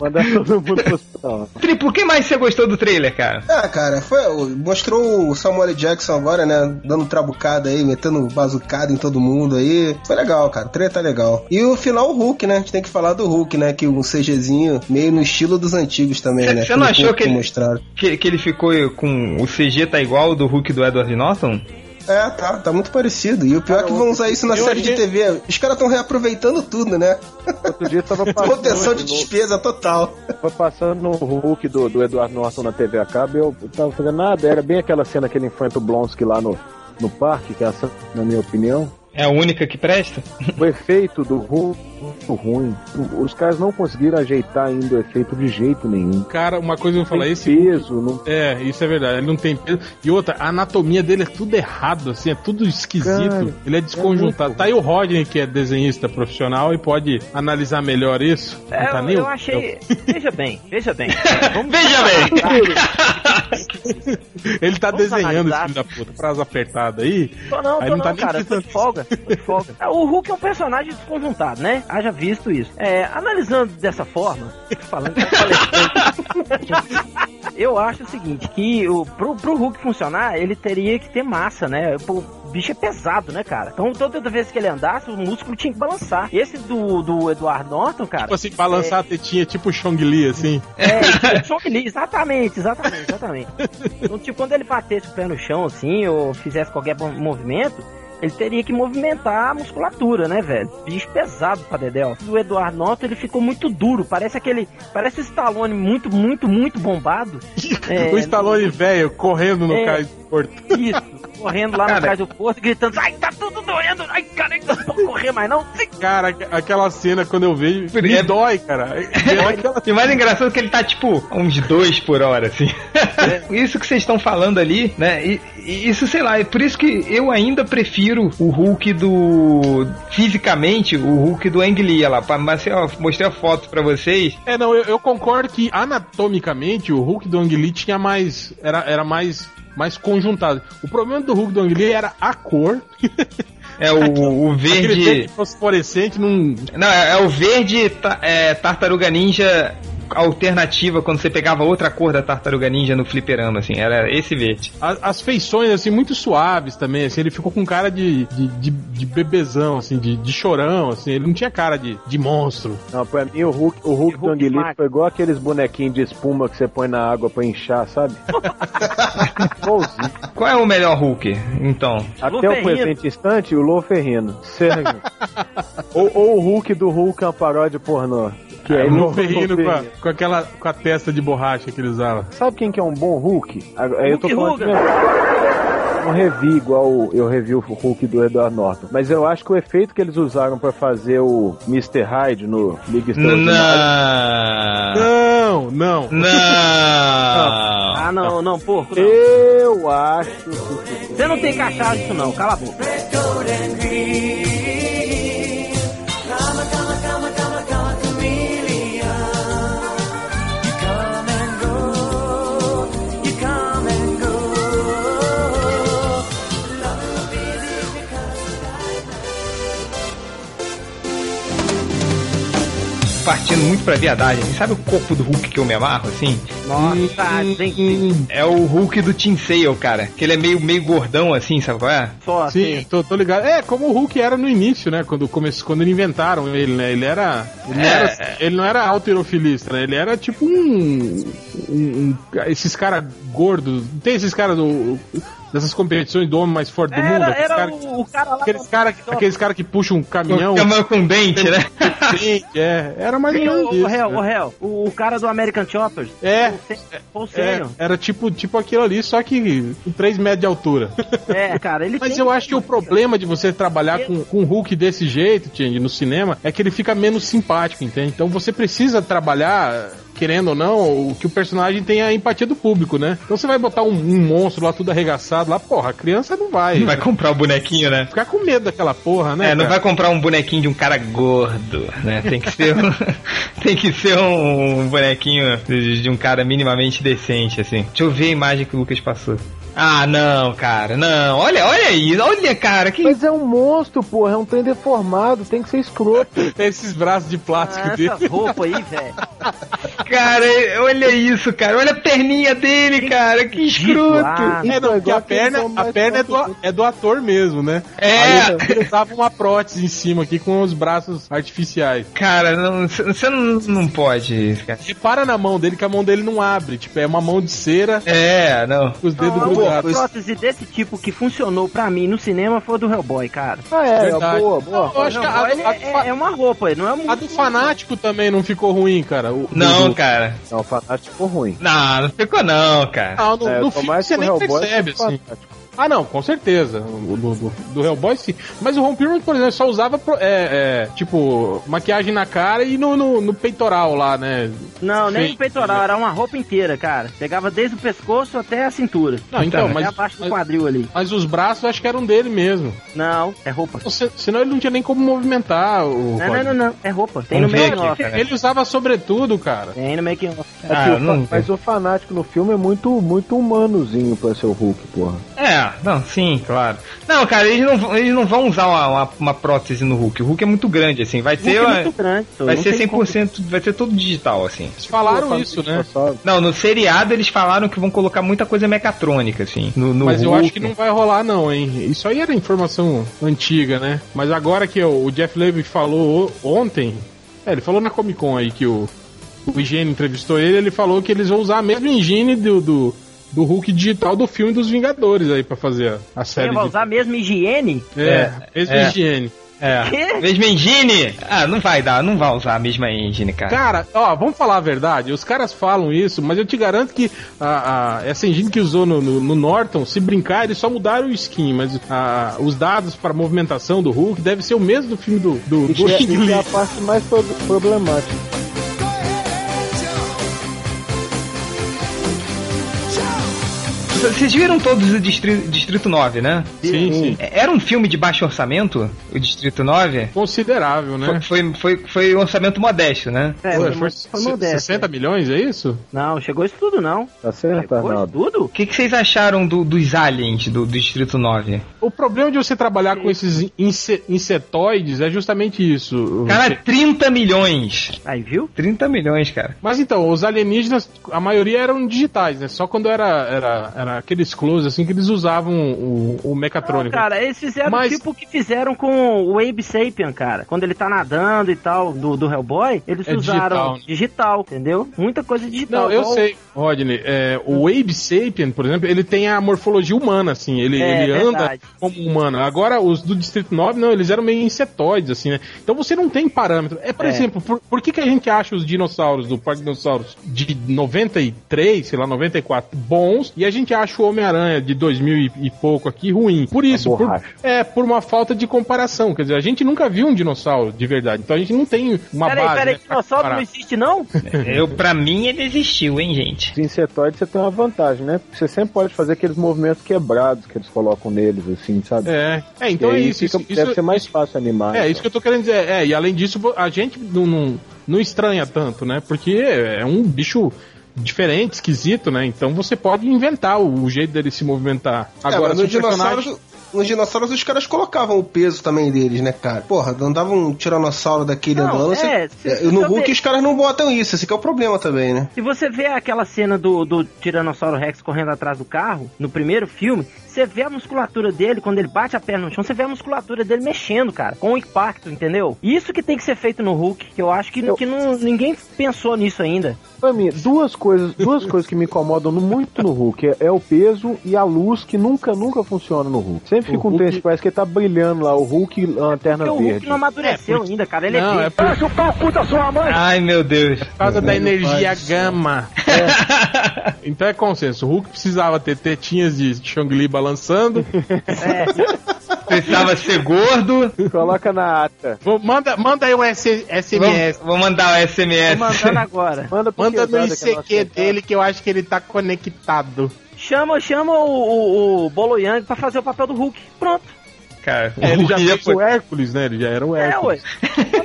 Mandar todo mundo pro hospital. (laughs) Triplo, o que mais você gostou do trailer, cara? Ah, cara, foi, mostrou o Samuel. Jackson agora, né? Dando trabucada aí, metendo bazucada em todo mundo aí. Foi legal, cara. O trailer tá legal. E o final, o Hulk, né? A gente tem que falar do Hulk, né? Que um CGzinho meio no estilo dos antigos também, Cê- né? cê não achou pouco que ele- mostraram. Que, que ele ficou com o CG tá igual ao do Hulk do Edward Norton? É, tá, tá muito parecido. E o pior é que vão usar isso na série de TV. Os caras estão reaproveitando tudo, né? Outro dia tava (laughs) passando. Contenção de despesa total. Tava passando no Hulk do, do Eduardo Norton na TV a cabo e eu tava fazendo nada. Era bem aquela cena que ele enfrenta o Blonsky lá no, no parque, que é essa, na minha opinião. É a única que presta? O efeito do Hulk muito ruim. Os caras não conseguiram ajeitar ainda o efeito de jeito nenhum. Cara, uma coisa que eu vou falar, Tem esse peso, não É, isso é verdade. Ele não tem peso. E outra, a anatomia dele é tudo errado, assim, é tudo esquisito. Cara, ele é desconjuntado. muito tá aí o Rodney, que é desenhista profissional e pode analisar melhor isso. É, tá eu, eu achei. (laughs) Veja bem, veja bem. (laughs) Vamos Veja bem! (laughs) Ele tá Vamos desenhando analisar. esse filho da puta, frase apertada aí. Tô não, Aí tô não não, tá nem cara, tô de folga, Ah, O Hulk é um personagem desconjuntado, né? Haja visto isso. É, analisando dessa forma, (laughs) falando que eu falei, eu acho o seguinte, que o, pro, pro Hulk funcionar, ele teria que ter massa, né? Pô, O bicho é pesado, né, cara? Então toda vez que ele andasse, o músculo tinha que balançar. Esse do, do Edward Norton, cara... Tipo assim, balançar a tetinha, tipo o Chong Li, assim. É, Chong Li, exatamente, exatamente, exatamente. Então, tipo, quando ele batesse o pé no chão, assim, ou fizesse qualquer mo- movimento, ele teria que movimentar a musculatura, né, velho? Bicho pesado pra Dedéu. O Eduardo Norton, ele ficou muito duro, parece aquele, parece o Stallone muito, muito, muito bombado. (laughs) É, o Stallone velho correndo no É. porto. Isso, correndo lá Cara. cais do posto, gritando, ai, tá tudo doendo, ai, cara, eu não posso correr mais não. Cara, aqu- aquela cena quando eu vejo, me É- dói, cara. É (laughs) aquela- E o mais engraçado é que ele tá tipo uns dois por hora, assim. (laughs) isso que vocês estão falando ali, né? E, e isso, sei lá, é por isso que eu ainda prefiro o Hulk do. Fisicamente, o Hulk do Ang Lee, olha lá. pra- Mas eu mostrei a foto pra vocês. É, não, eu, eu concordo que anatomicamente o Hulk do Ang Lee tinha mais. Era, era mais, mais conjuntado. O problema do Hulk do Ang Lee era a cor. (laughs) É o, o verde. verde fosforescente num. Não, é, é o verde é, tartaruga ninja alternativa quando você pegava outra cor da tartaruga ninja no fliperama, assim. Era esse verde. a- As feições, assim, muito suaves também, assim, ele ficou com cara de, de, de, de bebezão, assim, de, de chorão, assim, ele não tinha cara de, de monstro. Não, pra mim o Hulk, o Hulk do Hulk Anguilito Mac. foi igual aqueles bonequinhos de espuma que você põe na água pra inchar, sabe? (laughs) Igualzinho. Qual é o melhor Hulk, então? Até o Ferrino. presente instante, o Lô Ferrino. Sérgio. (laughs) ou, ou o Hulk do Hulk é uma paródia pornô. Que é o Lô Lou Ferrino com a, com aquela com a testa de borracha que ele usava. Sabe quem que é um bom Hulk? Aí eu tô Hulk falando não revi igual eu revi o Hulk do Edward Norton. Mas eu acho que o efeito que eles usaram pra fazer o Mr. Hyde no Liga Extraordinária. Não! Não, não. Não! (laughs) Ah, não, não, porco, não. Eu acho que. Você não tem cachaça isso não, cala a boca. Partindo muito pra viadagem, assim, sabe o corpo do Hulk que eu me amarro, assim? Nossa, tem que É o Hulk do Tim Sale, cara. Que ele é meio, meio gordão, assim, sabe qual é? só Sim, assim. tô, tô ligado. É, como o Hulk era no início, né? Quando, começou, quando inventaram ele, né? Ele era. Ele não É. era, ele não era alterofilista, né? Ele era tipo um. um- um- esses caras gordos. Tem esses caras do. Dessas competições do homem mais forte do mundo? Era, Aqueles era cara- o, o cara lá. Aqueles caras aqueles cara que puxam um caminhão. Com, com dente, né? é. Era mais ou menos o, o, réu, né? o réu, o, o cara do American Choppers. É, Paul é, Senior. era tipo, tipo aquilo ali, só que com 3 metros de altura. É, cara, ele Mas tem- eu acho que o problema de você trabalhar com, com um Hulk desse jeito, Change, no cinema, é que ele fica menos simpático, entende? Então você precisa trabalhar, querendo ou não, o que o personagem tenha a empatia do público, né? Então você vai botar um, um monstro lá tudo arregaçado lá, porra, a criança não vai. Não vai comprar o bonequinho, né? ficar com medo daquela porra, né? É, não cara? vai comprar um bonequinho de um cara gordo, né? Tem que ser um, (laughs) tem que ser um bonequinho de um cara minimamente decente, assim. Deixa eu ver a imagem que o Lucas passou. Ah, não, cara, não. Olha, olha isso, olha, cara, que Mas é um monstro, porra, é um trem deformado, tem que ser escroto. (laughs) Esses braços de plástico Ah, dele. essas roupas aí, velho. (laughs) cara, olha isso, cara. Olha a perninha dele, cara, que escroto. Ah, É, não, Então, porque a perna, a perna é, do, é do ator mesmo, né? É. Aí ele usava uma prótese em cima aqui com os braços artificiais. Cara, não- você não, não pode, cara. Repara na mão dele que a mão dele não abre. Tipo, é uma mão de cera É, não. com os dedos Grudados. prótese desse tipo que funcionou pra mim no cinema foi a do Hellboy, cara. Ah, é, Verdade. boa, boa. Eu acho que a, Hellboy, ele a- é, é uma roupa, não é muito. a do fanático também não ficou ruim, cara. O- Não, do- cara. Não, o Fanático ficou ruim. Não, não ficou não, cara. Não, no, É, no filme mais você nem o Hellboy percebe, assim. Fanático. Ah, não, com certeza. O do, do, do Hellboy sim. Mas o Ron Perlman, por exemplo, só usava, é, é, tipo, maquiagem na cara e no, no, no peitoral lá, né? Não, nem Feio. no peitoral, era uma roupa inteira, cara. Pegava desde o pescoço até a cintura. Não, então, Até mas, abaixo do mas, quadril ali. mas os braços eu acho que eram dele mesmo. Não, é roupa. Se- Senão ele não tinha nem como movimentar o. Não, não, não, não, é roupa. Tem no off. cara. Ele usava sobretudo, cara. Tem no making off. É Ah, que o não- Mas o Fanático no filme é muito, muito humanozinho pra ser o Hulk, porra. É, não, sim, claro. Não, cara, eles não, vão- eles não vão usar uma, uma, uma prótese no Hulk. O Hulk é muito grande, assim. Vai ser, é uma- muito grande. vai ser tem como. 100%, vai ser todo digital, assim. Eles falaram isso, né? Não, no seriado eles falaram que vão colocar muita coisa mecatrônica, assim. No, no Mas eu Hulk. acho que não vai rolar, não, hein? Isso aí era informação antiga, né? Mas agora que o Jeff Levy falou ontem, é, ele falou na Comic Con aí que o, o Higiene entrevistou ele, ele falou que eles vão usar a mesma engine do, do, do Hulk digital do filme dos Vingadores aí pra fazer a, a série. Você vai de- usar mesmo higiene? É, mesma é. higiene. É. Mesma engine? Ah, não vai dar, não vai usar a mesma engine, cara. Cara, ó, vamos falar a verdade. Os caras falam isso, mas eu te garanto que a, a- essa engine que usou no, no- no Norton, se brincar, eles só mudaram o skin, mas a- os dados para movimentação do Hulk deve ser o mesmo do filme do, do, do Isso é, é a parte mais pro- problemática. Vocês viram todos o Distrito, Distrito 9, né? Sim, sim. Era um filme de baixo orçamento, o Distrito 9? Considerável, né? Foi, foi, foi um orçamento modesto, né? É, Foi, foi, foi foi modesto. 60 milhões, é isso? Não, chegou isso tudo não. Tá certo, Chegou isso tudo? O que, que vocês acharam do- dos aliens do, do Distrito 9? O problema de você trabalhar com esses inse- insetoides é justamente isso. Cara, Você- 30 milhões! Aí, viu? 30 milhões, cara. Mas então, os alienígenas, a maioria eram digitais, né? Só quando era, era, era aqueles close, assim, que eles usavam o, o mecatrônico. cara, eles fizeram Mas- tipo o que fizeram com o Abe Sapien, cara. Quando ele tá nadando e tal, do, do Hellboy, eles É usaram digital, digital, né? entendeu? Muita coisa digital. Não, eu igual- sei, Rodney. É, o Abe Sapien, por exemplo, ele tem a morfologia humana, assim. Ele, É, ele anda verdade. como humano. Agora, os do Distrito 9, não, eles eram meio insetoides, assim, né? Então você não tem parâmetro. É, por É. exemplo, por, por que, que a gente acha os dinossauros do Parque Dinossauros de 93, sei lá, 94, bons, e a gente acha o Homem-Aranha de 2000 e, e pouco aqui ruim? Por isso, por, é, por uma falta de comparação. Quer dizer, a gente nunca viu um dinossauro de verdade. Então a gente não tem uma Peraí, base. peraí, né, pra dinossauro comparar. não existe não? Eu, pra mim, ele existiu, hein, gente? Os insetoides você tem uma vantagem, né? Você sempre pode fazer aqueles movimentos quebrados que eles colocam neles, assim, sabe? É, é então é isso. fica- isso, deve isso- ser mais fácil animar. É, então. isso que eu tô querendo dizer. É, e além disso, a gente não, não, não estranha tanto, né? Porque é um bicho diferente, esquisito, né? Então você pode inventar o, o jeito dele se movimentar. É, Agora, mas se nos o personagem... dinossauros, nos dinossauros os caras colocavam o peso também deles, né, cara? Porra, andava um tiranossauro daquele Não, andando. é, você- se- é, se no Hulk os caras não botam isso, esse que é o problema também, né? Se você vê aquela cena do, do Tiranossauro Rex correndo atrás do carro, no primeiro filme, você vê a musculatura dele, quando ele bate a perna no chão, você vê a musculatura dele mexendo, cara, com o impacto, entendeu? Isso que tem que ser feito no Hulk, que eu acho que, Eu- que não, ninguém pensou nisso ainda. Pra mim, duas coisas, duas coisas que me incomodam muito no Hulk é, é o peso e a luz que nunca, nunca funciona no Hulk. Sempre fica O um Hulk- texto, parece que ele tá brilhando lá, o Hulk lanterna Porque o Hulk verde. não amadureceu É, porque- ainda, cara, ele Não, é é verde. por Ai, meu Deus. causa da energia gama. (laughs) Então é consenso. O Hulk precisava ter tetinhas de Shang-Li balançando. Precisava ser gordo. Coloca na ata. Vou- manda, manda aí um S- Vou, SMS. vou mandar o Tô SMS. mandando agora. Manda, Manda no Quezada, que é ICQ dele que eu acho que ele tá conectado. Chama, chama o, o, o Bolo Yang pra fazer o papel do Hulk. Pronto. Cara, É, ele (laughs) já o fez o Hércules, né? Ele já era o É, Hércules.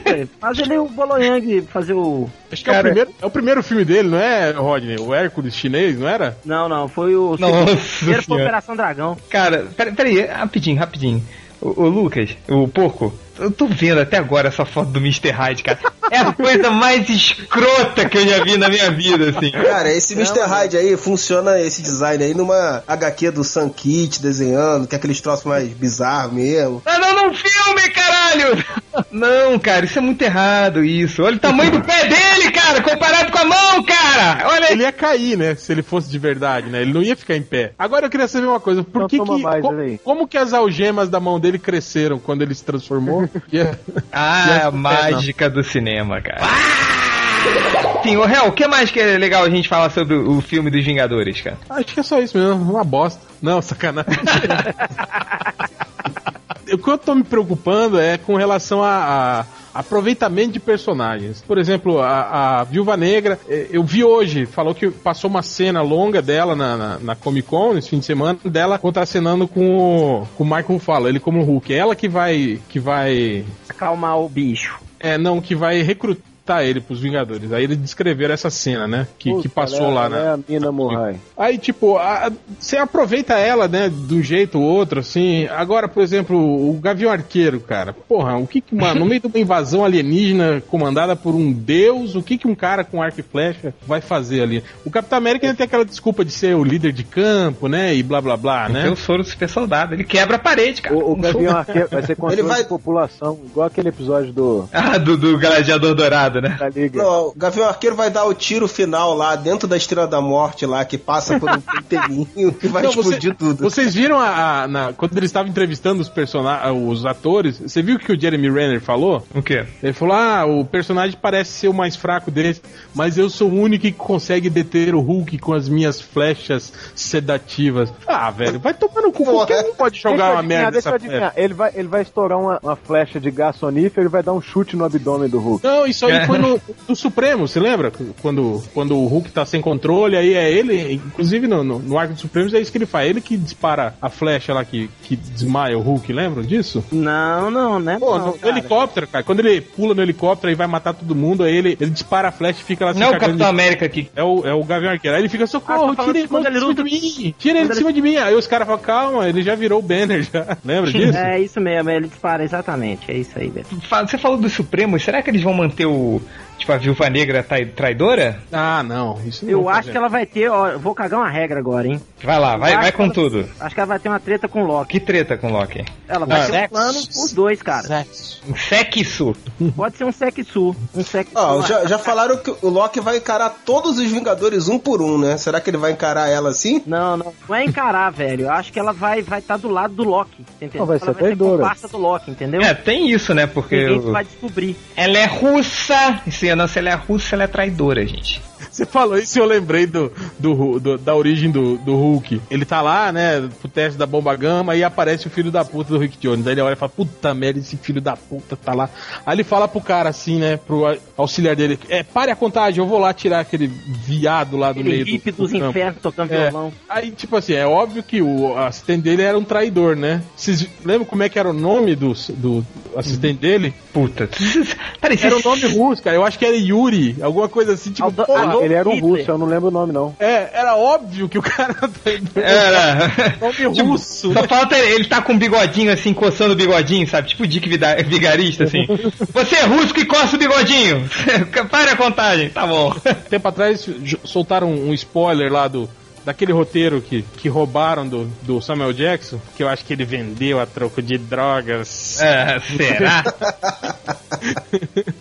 ué. Faz ele o Bolo Yang fazer o. Acho que é, o Cara- primeiro, é o primeiro filme dele, não é, Rodney? O Hércules chinês, não era? Não, não, foi o. Nossa Primeiro foi. Operação Dragão. Cara, peraí, peraí, rapidinho, rapidinho. O, o Lucas, o porco, eu tô vendo até agora essa foto do Mr. Hyde, cara. É a coisa mais escrota que eu já vi na minha vida, assim. Cara, esse Mr. Hyde aí funciona esse design aí numa HQ do Sun Kit desenhando, que é aqueles troços mais bizarros mesmo. Não, não, não filme, caralho! Não, cara, isso é muito errado, isso. Olha o tamanho do pé dele, cara, comparado com a mão, cara! Olha aí. Ele ia cair, né? Se ele fosse de verdade, né? Ele não ia ficar em pé. Agora eu queria saber uma coisa. Por Então que que... mais, co- como que as algemas da mão dele cresceram quando ele se transformou? (laughs) E é- Ah, E a mágica do cinema, cara. Sim, ô Hel, o que mais que é legal a gente falar sobre o filme dos Vingadores, cara? Acho que é só isso mesmo, uma bosta. Não, sacanagem. (laughs) o que eu tô me preocupando é com relação a, a aproveitamento de personagens. Por exemplo, a, a Viúva Negra, eh, eu vi hoje, falou que passou uma cena longa dela na, na, na Comic Con, nesse fim de semana, dela contracenando com o, com o Michael Fala, ele como Hulk. É ela que vai, que vai Acalmar o bicho. é, não, que vai recrutar ele pros Vingadores. Aí eles descreveram essa cena, né? Que, que Puta, passou ela lá é, na. ela É a mina Murray. Aí, tipo, a- você aproveita ela, né, de um jeito ou outro, assim. Agora, por exemplo, o Gavião Arqueiro, cara. Porra, o que que, uma, no meio de uma invasão alienígena comandada por um deus, o que que um cara com arco e flecha vai fazer ali? O Capitão América ainda tem aquela desculpa de ser o líder de campo, né, e blá blá blá, Tem né? o soro super soldado, ele quebra a parede, cara. O, o Gavião Arqueiro vai ser controle (laughs) Ele vai- de população, igual aquele episódio do Ah, do, do Gladiador Dourado, né? da Liga. Não, o Gavião Arqueiro vai dar o tiro final lá dentro da Estrela da Morte lá, que passa por um (laughs) pentelinho que vai Não, você- explodir tudo. Vocês viram a, a- na- quando ele estava entrevistando os personagens, os atores, você viu o que o Jeremy Renner falou? O quê? Ele falou: Ah, o personagem parece ser o mais fraco deles, mas eu sou o único que consegue deter o Hulk com as minhas flechas sedativas. Ah, velho, vai tomar no cu. Por que não pode jogar uma merda deixa eu adivinhar. Ele vai, ele vai estourar uma, uma flecha de gás sonífero e vai dar um chute no abdômen do Hulk. Não, isso aí É. foi no, no Supremo, você lembra? Quando, quando o Hulk tá sem controle, aí é ele, inclusive no, no, no Arco dos Supremos, é isso que ele faz. Ele que dispara a flecha lá que, que desmaia o Hulk, lembram disso? Não, não, né? Pô, não, no cara. helicóptero, cara. Quando ele pula no helicóptero e vai matar todo mundo, aí ele, ele dispara a flecha e fica lá se Não é o Capitão de- América aqui. É o, é o Gavião Arqueiro. Aí ele fica, Ah, socorro, tá falando tira ele de ele cima luta- de mim, tira ele de cima de mim. Aí os caras falam, calma, ele já virou o banner já. (laughs) Lembra disso? É isso mesmo, ele dispara exatamente, é isso aí, velho. Você falou dos Supremos, será que eles vão manter o. Tipo, a Viúva Negra trai- traidora? Ah, não, isso não Eu acho fazer. que ela vai ter, ó, eu vou cagar uma regra agora, hein? Vai lá, vai, Eu vai com ela- tudo. Acho que ela vai ter uma treta com o Loki. Que treta com o Loki? Ela vai Ah, ter um sexo. plano os dois, cara. Sexo. Um sexo. Pode ser um sexu. Um sexu. Ó, já, já falaram que o Loki vai encarar todos os Vingadores um por um, né? Será que ele vai encarar ela assim? Não, não. Não é encarar, (laughs) velho. Eu acho que ela vai vai estar do lado do Loki. Entendeu? Não, vai ela ser vai ser traidora. comparsa do Loki, entendeu? É, tem isso, né? Porque Ninguém o- vai descobrir. ela é russa. E se não, se ela é russa, ela é traidora, gente. Você falou isso e eu lembrei do, do, do- da origem do, do Hulk. Ele tá lá, né, pro teste da bomba gama e aparece o filho da puta do Rick Jones. Aí ele olha e fala, puta merda, esse filho da puta tá lá. Aí ele fala pro cara assim, né, pro auxiliar dele, é, pare a contagem, eu vou lá tirar aquele viado lá do Aquele meio do, hippie dos do campo." infernos tocando É. violão. Aí, tipo assim, é óbvio que o assistente dele era um traidor, né? Vocês lembram como é que era o nome do, do assistente dele? Puta. (laughs) Era um nome russo, cara. Eu acho que era Yuri, alguma coisa assim, tipo, Aldo- porra, Ele era um Hitler. russo, eu não lembro o nome não. É, era óbvio que o cara (laughs) Era. nome Tipo, russo. Só falta ele, ele tá com um bigodinho assim, coçando o bigodinho, sabe? Tipo Dick Vigarista, assim. (laughs) Você é russo que coça o bigodinho! (laughs) Pare a contagem, tá bom. Tempo atrás soltaram um spoiler lá do, daquele roteiro que, que roubaram do, do Samuel Jackson, que eu acho que ele vendeu a troco de drogas. É, será?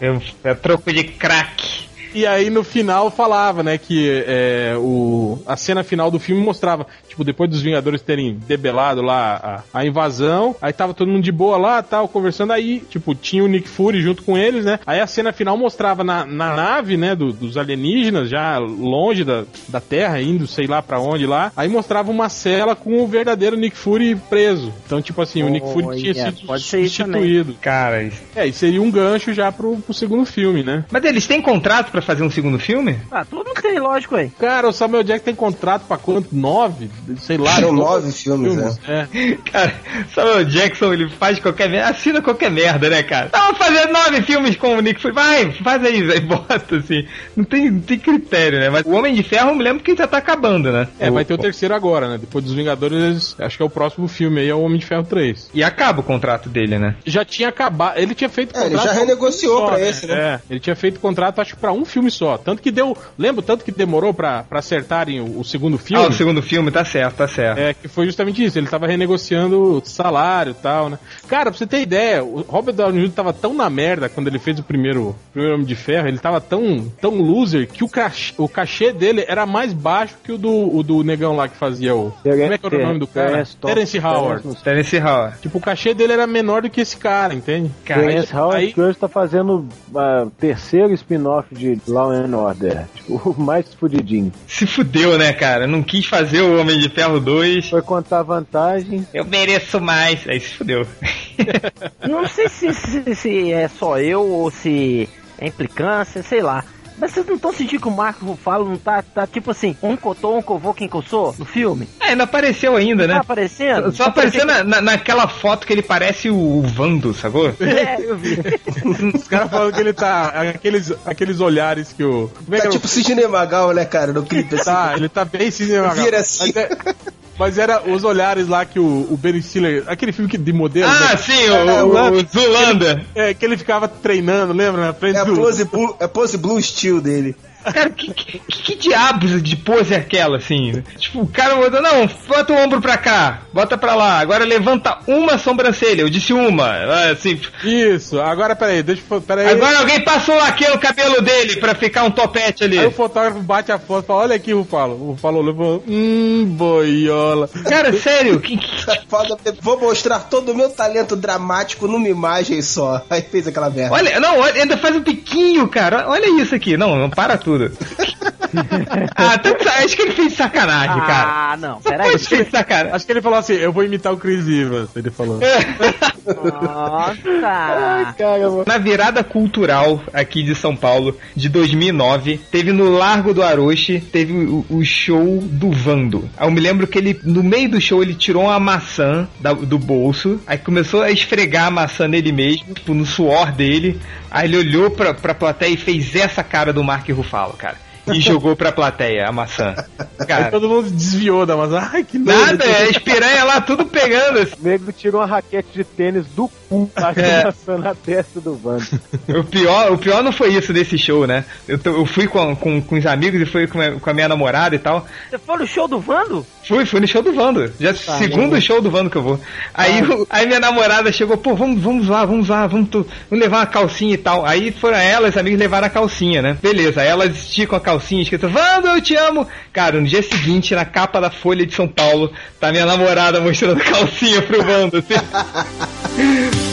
É, é troco de crack. E aí no final falava, né, que é, o, a cena final do filme mostrava, tipo, depois dos Vingadores terem debelado lá a, a invasão, aí tava todo mundo de boa lá, tal, conversando, aí, tipo, tinha o Nick Fury junto com eles, né, aí a cena final mostrava na, na nave, né, do, dos alienígenas, já longe da, da Terra, indo sei lá para onde lá, aí mostrava uma cela com o verdadeiro Nick Fury preso. Então, tipo assim, oh, o Nick Fury tinha yeah, sido pode ser substituído. Cara, isso... É, e seria um gancho já pro, pro segundo filme, né? Mas eles têm contrato pra fazer um segundo filme? Ah, tudo não tem, lógico, aí. Cara, o Samuel Jackson tem contrato pra quanto? Nove? Sei lá. São nove filmes, né? É. Cara, Samuel Jackson, ele faz qualquer merda, assina qualquer merda, né, cara? Tava fazendo nove filmes com o Nick Fury, vai, faz aí, aí (laughs) bota, assim. Não tem, não tem critério, né? Mas o Homem de Ferro, eu me lembro que já tá acabando, né? É, vai ter o terceiro agora, né? Depois dos Vingadores, acho que é o próximo filme aí, é o Homem de Ferro 3. E acaba o contrato dele, né? Já tinha acabado, ele tinha feito É, ele contrato já pra um renegociou filme pra só, esse, né? É, ele tinha feito contrato, acho que pra um filme só. Tanto que deu, lembra tanto que demorou pra, pra acertarem o, o segundo filme? Ah, o segundo filme, tá certo, tá certo. É, que foi justamente isso. Ele tava renegociando o salário e tal, né? Cara, pra você ter ideia, o Robert Downey Jr. tava tão na merda quando ele fez o primeiro, primeiro Homem de Ferro, ele tava tão, tão loser que o cachê, o cachê dele era mais baixo que o do, o do negão lá que fazia o. Como é que era o nome do cara? Terence Howard. Terence- Howard. Tipo, o cachê dele era menor do que esse cara, entende? Cara, Terence Howard aí- que hoje tá fazendo o terceiro spin-off de Law and Order. Tipo, (laughs) o mais fudidinho. se fudeu, né, cara? Não quis fazer o Homem de Ferro 2. Foi contar vantagem. Eu mereço mais. Aí se fudeu. Não sei se, se, se é só eu ou se é implicância, sei lá. Mas vocês não estão sentindo que o Marco Ruffalo não tá, tá tipo assim, um cotou, um covou, quem coçou no filme? É, não apareceu ainda, Tá né? aparecendo? Só apareceu na, na- naquela foto que ele parece o, o Vando, sacou? (laughs) É, (laughs) eu vi. Os caras falando que ele tá. Aqueles, aqueles olhares que o. Como é que Tá era o- tipo Sidney Magal, né, cara, no clipe assim. Tá, ele tá bem cinema. Vira assim. Mas, é- mas era os olhares lá que o, o Ben Stiller. Aquele filme que, de modelo. Ah, né? sim, o, o, o Zulanda. É, que ele ficava treinando, lembra? Na frente É a do. pose blue, é a pose blue steel dele. Cara, que, que, que diabos de pose é aquela, assim? Tipo, o cara mandou, não, bota o ombro pra cá, bota pra lá, agora levanta uma sobrancelha, eu disse uma, assim, Isso, agora peraí, deixa eu. Peraí. agora alguém passou aqui no cabelo dele pra ficar um topete ali. Aí o fotógrafo bate a foto e fala: Olha aqui, Rufalo. O Rufalo levou. Hum, boiola. Cara, (laughs) sério, que, que- Foda, Vou mostrar todo o meu talento dramático numa imagem só. Aí fez aquela merda. olha, não, olha, ainda faz um piquinho, cara, olha isso aqui, não, não para tudo. (laughs) ah, tanto, acho que ele fez sacanagem, cara. Ah, não, peraí. Acho que sacanagem. Acho que ele falou assim: Eu vou imitar o Chris Evans. Ele falou. Nossa. Cara, mano. Na virada cultural aqui de São Paulo de 2009, teve no Largo do Aroche, teve o, o show do Vando. Aí eu me lembro que ele, no meio do show, ele tirou uma maçã da- do bolso, aí começou a esfregar a maçã nele mesmo, tipo, no suor dele. Aí ele olhou pra, pra plateia e fez essa cara do Mark Ruffalo, cara. E jogou pra plateia a maçã. Aí Cara, todo mundo desviou da mas Ai, que nada, é as piranha lá tudo pegando. assim. O nego tirou uma raquete de tênis do cu, tá (laughs) É. passando na testa do Vando. O pior, o pior não foi isso desse show, né? Eu, tô- eu fui com, com, com os amigos e fui com a, com a minha namorada e tal. Você foi no show do Vando? Fui, fui no show do Vando. Já segundo show do Vando que eu vou. Aí, o- aí minha namorada chegou, pô, vamos, vamos lá, vamos lá, vamos, tu- vamos levar uma calcinha e tal. Aí foram elas, amigos, levaram a calcinha, né? Beleza, aí elas esticam a calcinha, escrito, Vando, eu te amo. Cara, no dia seguinte, na capa da Folha de São Paulo, tá minha namorada mostrando (laughs) calcinha pro Vando, assim. (laughs)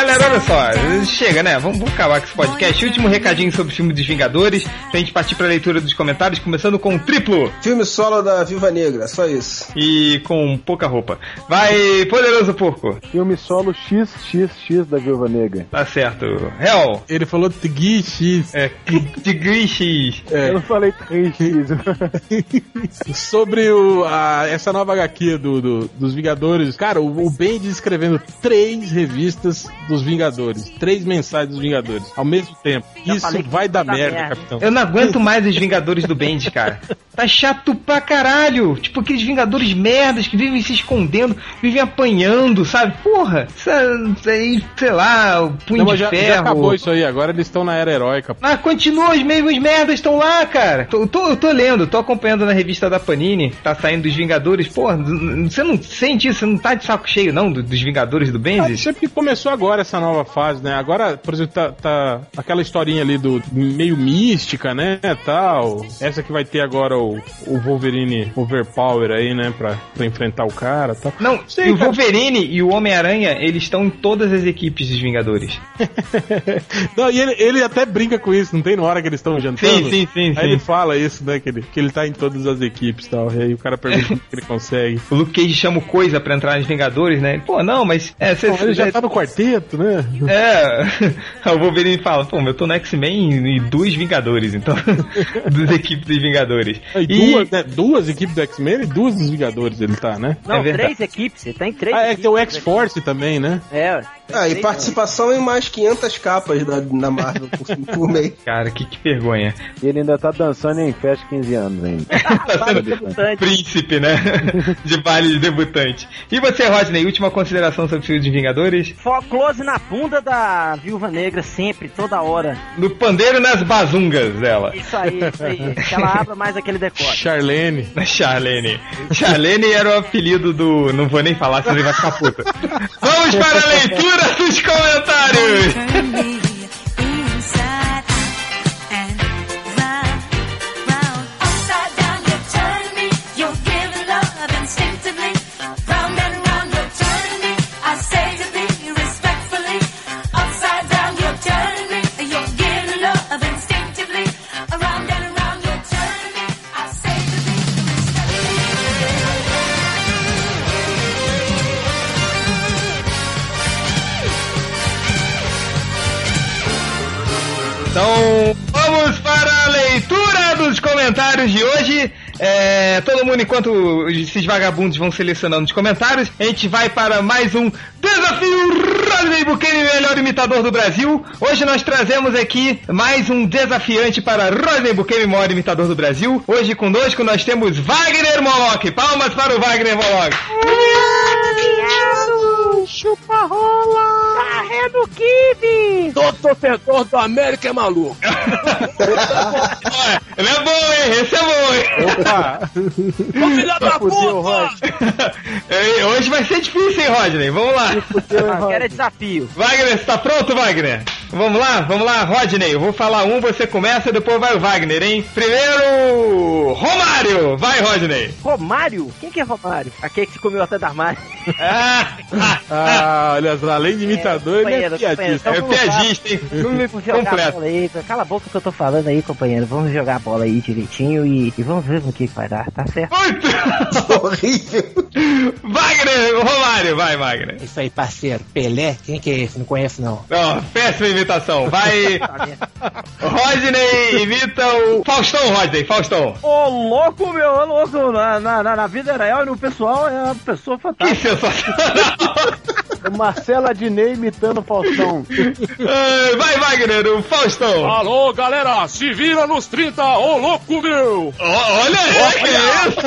galera, olha só, chega, né? Vamos, vamos acabar com esse podcast. Último recadinho sobre o filme dos Vingadores, pra gente partir pra leitura dos comentários, começando com o triplo Filme solo da Viva Negra, só isso. e com pouca roupa. Vai, poderoso porco. Filme solo XXX da Viúva Negra. Tá certo. Hell. Ele falou Tgui X. É, de Grish. (laughs) Eu não falei 3X. (laughs) Sobre o, a- essa nova HQ do, do- dos Vingadores. Cara, o, o Bendis escrevendo três revistas dos Vingadores. Três mensais dos Vingadores. Ao mesmo tempo. Já Isso vai dar dar merda, merda. capitão. Eu não aguento mais os Vingadores do Bendis, cara. Tá chato pra caralho. Tipo, aqueles Vingadores merdas que vivem se escondendo, vivem apanhando, sabe? Porra, isso aí, sei lá, o punho Não, de já, ferro. já acabou isso aí. Agora eles estão na era heróica. Ah, continua, os mesmos merdas estão lá, cara. Tô, tô, eu tô lendo, tô acompanhando na revista da Panini, tá saindo dos Vingadores. Porra, você não sente isso, você não tá de saco cheio, não, do- dos Vingadores do Ah, Bendis? sempre começou agora essa nova fase, né? Agora, por exemplo, tá, tá aquela historinha ali do meio mística, né? Tal. Essa que vai ter agora o, o Wolverine Overpower aí, né? Pra, pra enfrentar o cara tal. Não, Sei, e o cara. Wolverine e o Homem-Aranha, eles estão em todas as equipes dos Vingadores. (laughs) Não, e ele, ele até brinca com isso, não tem na hora que eles estão jantando? Sim, sim, sim, Aí sim. ele fala isso, né? Que ele, que ele tá em todas as equipes e tal. E aí o cara pergunta como que ele consegue. (laughs) O Luke Cage chama o Coisa pra entrar nos Vingadores, né? Pô, não, mas... É, cê, Bom, ele já tá no quarteto, né? é, o Wolverine fala, pô, eu tô no X-Men e dois Vingadores, então, (laughs) das equipes dos Vingadores. E duas, né? Duas equipes do X-Men e duas dos Vingadores ele tá, né? Não, É três equipes, você tá em três Ah, é tem o X-Force também, né? É. Ah, e participação em mais 500 capas da, na Marvel por, (laughs) por mês. Cara, que, que vergonha. E ele ainda tá dançando em festa de 15 anos ainda. (laughs) Tá sendo debutantes. príncipe, né? De baile de debutante. E você, Rodney, última consideração sobre o filme dos Vingadores? Fo- Close na bunda da Viúva Negra sempre, toda hora. No pandeiro e nas bazungas dela. Isso aí, isso aí. Que ela abra mais aquele decote. Charlene. (laughs) Charlene. Charlene era o apelido do. Não vou nem falar, senão ele vai ficar puta. (laughs) Vamos para a leitura dos comentários! Mundo, enquanto esses vagabundos vão selecionando os comentários, a gente vai para mais um Desafio Rodney melhor imitador do Brasil. Hoje nós trazemos aqui mais um desafiante para Rodney Buchanan, maior imitador do Brasil. Hoje conosco nós temos Wagner Moloch. Palmas para o Wagner Moloch. Chupa rola! Carrega o kibe! Todo torcedor do América é maluco. (laughs) Ele é bom, hein? Esse é bom, hein? Opa! Ô filha da puta! (laughs) Ei, Hoje vai ser difícil, hein, Rodney? Vamos lá. Ah, quero é desafio. Wagner, você tá pronto, Wagner? Vamos lá, vamos lá, Rodney. Eu vou falar um, você começa, depois vai o Wagner, hein? Primeiro, Romário. Vai, Rodney. Romário? Quem que é Romário? Aquele que se comeu até da armário. Ah, (laughs) ah, Ah, olha só, além de imitador, ele é piadista. é Vamos lá. piadista, hein? Vamos jogar a Completo. bola aí. Cala a boca que eu tô falando aí, companheiro. Vamos jogar a bola aí direitinho e, e vamos ver no que vai dar, tá certo? Muito (laughs) Horrível. Wagner, Romário, vai, Wagner. Isso aí, parceiro. Pelé? Quem que é esse? Não conheço, não. Não, péssima imitação. Vai? (laughs) Rodney imita o Faustão, Rodney, Faustão. Ô, louco, meu, ô, louco. Na, na, na- vida real e no pessoal é uma pessoa Que fantástica. sensacional. (laughs) O Marcela Dinei imitando o Faustão. Vai, Wagner, o Faustão. Alô, galera, se vira nos 30, ô louco, meu! Olha aí, que isso?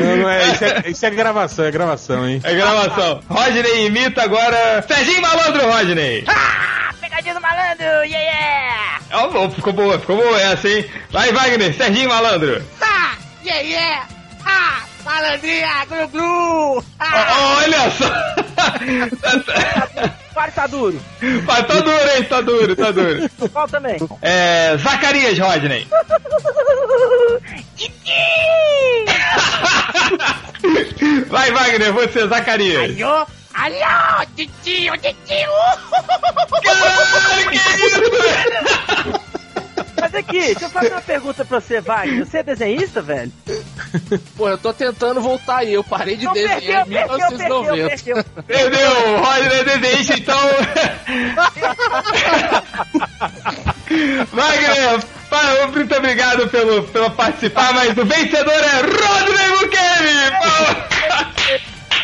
Não, não é, isso é, isso é gravação, é gravação, hein? É gravação. Rodney imita agora Serginho Malandro, Rodney. Ah, pegadinha do malandro, yeah, yeah! Ó, ficou boa, ficou boa essa, hein? Vai, Wagner, Serginho Malandro. Ah, yeah, yeah! Ah, malandrinha, glu, glu! Ó, Olha só. (laughs) Qual tá duro? Mas tá duro, hein? Tá duro, tá duro. Qual também? É. Zacarias, Rodney. Vai, Wagner, você, Zacarias. Alô, Alô, titio, titio! Caralho, que isso, velho? Mas aqui, deixa eu fazer uma pergunta pra você, Wagner. Você é desenhista, velho? Pô, eu tô tentando voltar aí. Eu parei de Não, desenhar em perdeu, perdeu, perdeu, 1990. perdeu. Perdeu, o Rodney Dedeis, então. Wagner, muito obrigado pelo, pelo participar, mas o vencedor é Rodney Bukemi!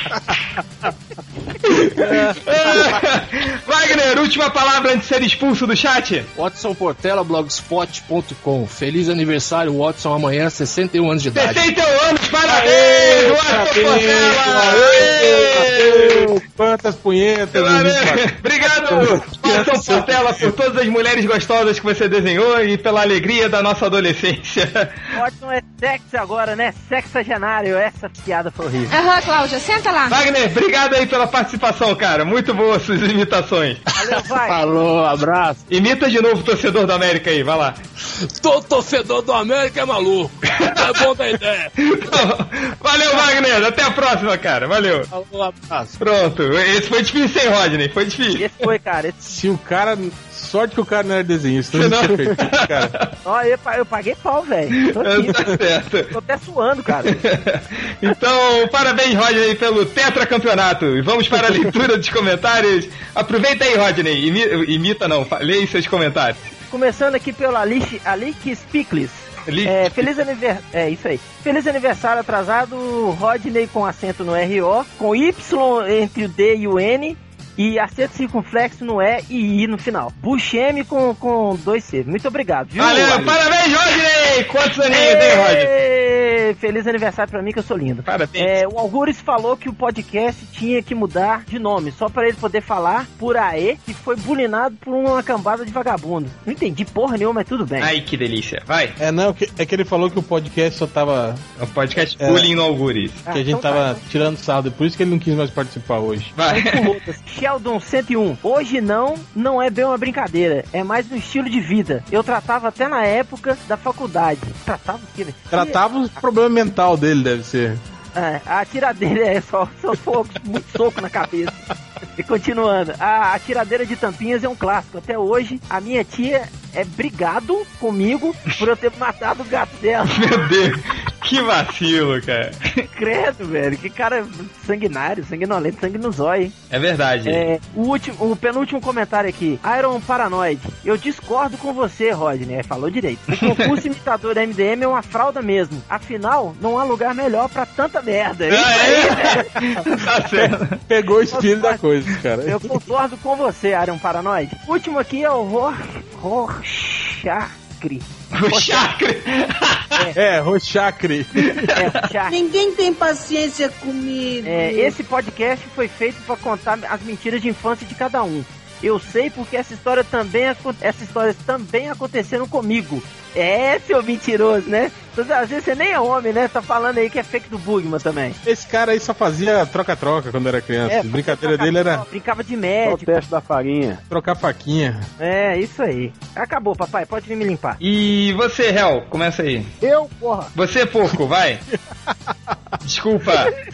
(laughs) Wagner, última palavra antes de ser expulso do chat? Watson Portela, blogspot.com. Feliz aniversário, Watson, amanhã, 61 anos de idade. 61 anos, parabéns! Watson Portela! Quantas punhetas! Obrigado, Watson Portela, por todas as mulheres gostosas que você desenhou e pela alegria da nossa adolescência. Watson é sexy agora, né? Sexagenário. Essa piada foi horrível. Aham, Cláudia, senta lá. Wagner, obrigado aí pela participação, cara. Muito boas suas imitações. Valeu, vai. (laughs) Falou, abraço. Imita de novo o torcedor da América aí, vai lá. Todo torcedor do América é maluco. (laughs) É bom da ideia. (laughs) Valeu, Wagner. Até a próxima, cara. Valeu. Falou, abraço. Pronto. Esse foi difícil, hein, Rodney? Foi difícil. Esse foi, cara. Esse... Se o cara. Sorte que o cara não era desenhista, não Não. tinha feito cara. (laughs) Ó, eu, eu paguei pau, velho. Tô. Tá certo. Tô até suando, cara. (laughs) Então, parabéns, Rodney, pelo tetracampeonato. E vamos para a leitura dos comentários. Aproveita aí, Rodney. Imi- imita não, leia seus comentários. Começando aqui pelo Alice, Alice. É, feliz aniversário. É, isso aí. Feliz aniversário atrasado, Rodney com acento no RO, com Y entre o D e o N. E acento circunflexo no E e I no final. Buscemi com, com dois C. Muito obrigado, viu? Valeu, parabéns, Rodney! Quantos aninhos tem? Ê, Feliz aniversário pra mim que eu sou lindo. Parabéns. É, o Algures falou que o podcast tinha que mudar de nome, só pra ele poder falar por AE, que foi bulinado por uma cambada de vagabundo. Não entendi porra nenhuma, mas tudo bem. Ai, que delícia. Vai. É, não, que- é que ele falou que o podcast só tava. É um podcast É. bullying no Algures. Ah, que a gente então tá. tava tirando saldo, por isso que ele não quis mais participar hoje. Vai. (laughs) Sheldon 101. Hoje não, não é bem uma brincadeira. É mais um estilo de vida. Eu tratava até na época da faculdade. Tratava o quê? velho? Tratava o problema mental dele, deve ser. É, a tiradeira é só, só fogo, muito soco na cabeça. E continuando, a, a tiradeira de tampinhas é um clássico. Até hoje, a minha tia é brigado comigo por eu ter matado o gato dela. (laughs) Meu Deus, que vacilo, cara. Credo, velho. Que cara sanguinário, sanguinolento, sangue no zóio, hein? É verdade. É, o, último, o penúltimo comentário aqui. Iron Paranoid. Eu discordo com você, Rodney. É, falou direito. O concurso (laughs) imitador da MDM é uma fralda mesmo. Afinal, não há lugar melhor pra tanta merda. Isso aí, Ah, é? (laughs) tá certo. Pegou o espírito da coisa, cara. Eu concordo com você, Iron Paranoid. O último aqui é o Ror... Rorschach. O chakra. É, Rochacre. É. Ninguém tem paciência comigo. É, esse podcast foi feito pra contar as mentiras de infância de cada um. Eu sei porque essa história também essa história também aconteceram comigo. É, seu mentiroso, né? Às vezes você nem é homem, né? Tá falando aí que é fake do Bugman também. Esse cara aí só fazia troca-troca quando era criança. É, a brincadeira dele era Brincava de Só o médico. teste da farinha. trocar faquinha. É, isso aí. Acabou, papai. Pode vir me limpar. E você, Hel, começa aí. Eu, porra. Você, porco, vai. (laughs) Desculpa.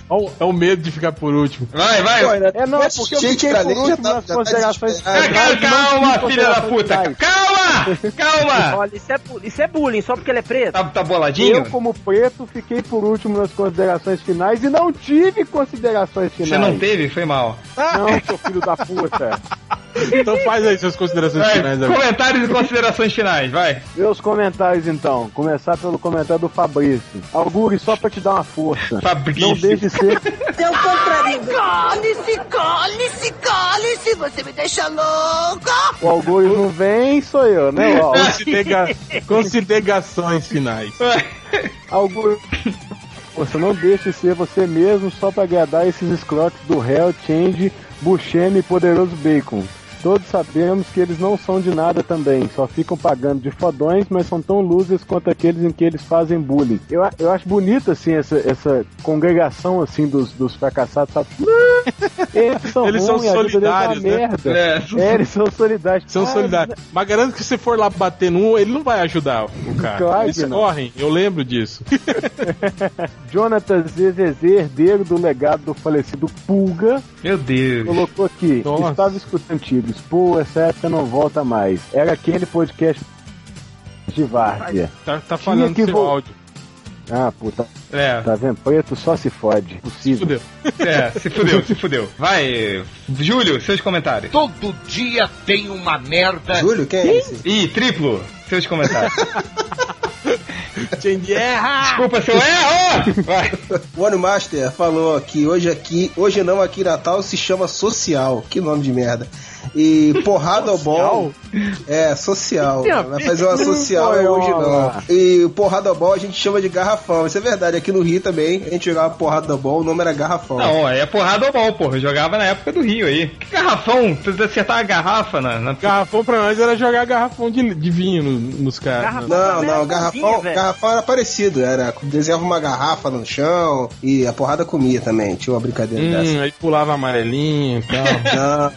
O- É o medo de ficar por último. Vai, vai. É não, porque eu fiquei por último tá- nas já tá considerações. Calma, calma, filha da puta. Calma! Calma! Olha, isso é, isso é bullying, só porque ele é preto. Tá, tá boladinho? Eu, como preto, fiquei por último nas considerações finais e não tive considerações finais. Você não teve? Foi mal. Não, seu filho da puta. (laughs) Então faz aí suas considerações Vai, finais agora. comentários e considerações finais, vai. Meus comentários, então. Começar pelo comentário do Fabrício. Algure, só pra te dar uma força. Fabrício. Não deixe de ser Seu contrarinho. Cale-se, cale-se, cale-se, você me deixa louca! O Algures não vem, sou eu, né? Considerações finais. Algures. Você não deixe de ser você mesmo só pra agradar esses escrotos do Hell, Change, Buscemi e Poderoso Bacon. Todos sabemos que eles não são de nada também, só ficam pagando de fodões, mas são tão losers quanto aqueles em que eles fazem bullying. Eu, eu acho bonito, assim, essa, essa congregação, assim, dos, dos fracassados, sabe? (laughs) Eles são, Eles são ruins, é solidários, né? merda. É. É, eles são solidários. São Ah, solidários. Mas garanto que se for lá bater num, ele não vai ajudar o cara. Claro Eles que não. correm, eu lembro disso. (laughs) Jonathan ZZZ, herdeiro do legado do falecido Pulga, Meu Deus. colocou aqui, Nossa. estava escutando antigos, pô, essa época não volta mais. Era aquele podcast de várzea. Tá, tá falando que seu vo- áudio. Ah, puta, É, tá vendo? Preto só se fode. Possível. Fudeu. é, se fudeu, se fudeu. Vai, Júlio, seus comentários. Todo dia tem uma merda. Júlio, quem é esse? Ih, triplo, seus comentários. (laughs) Change erra! Desculpa, seu erro! Vai. O One Master falou que hoje aqui, hoje não aqui Natal se chama social. Que nome de merda. E porrada ao bom. É, social. Tem a Vai ver? fazer uma social é hoje não. E porrada ao bom a gente chama de garrafão. Isso é verdade. Aqui no Rio também a gente jogava porrada ao bom, o nome era garrafão. Não, é porrada bom, porra. Eu jogava na época do Rio aí. Que garrafão? Tu acertar a garrafa na. na... (laughs) Garrafão pra nós era jogar garrafão de, de vinho no- nos caras. Garrafão. né? Não, não, garrafão, velho. garrafão era parecido, era desenhava uma garrafa no chão e a porrada comia também, tinha uma brincadeira dessa. Hum, aí pulava amarelinho e tal. (laughs) Não,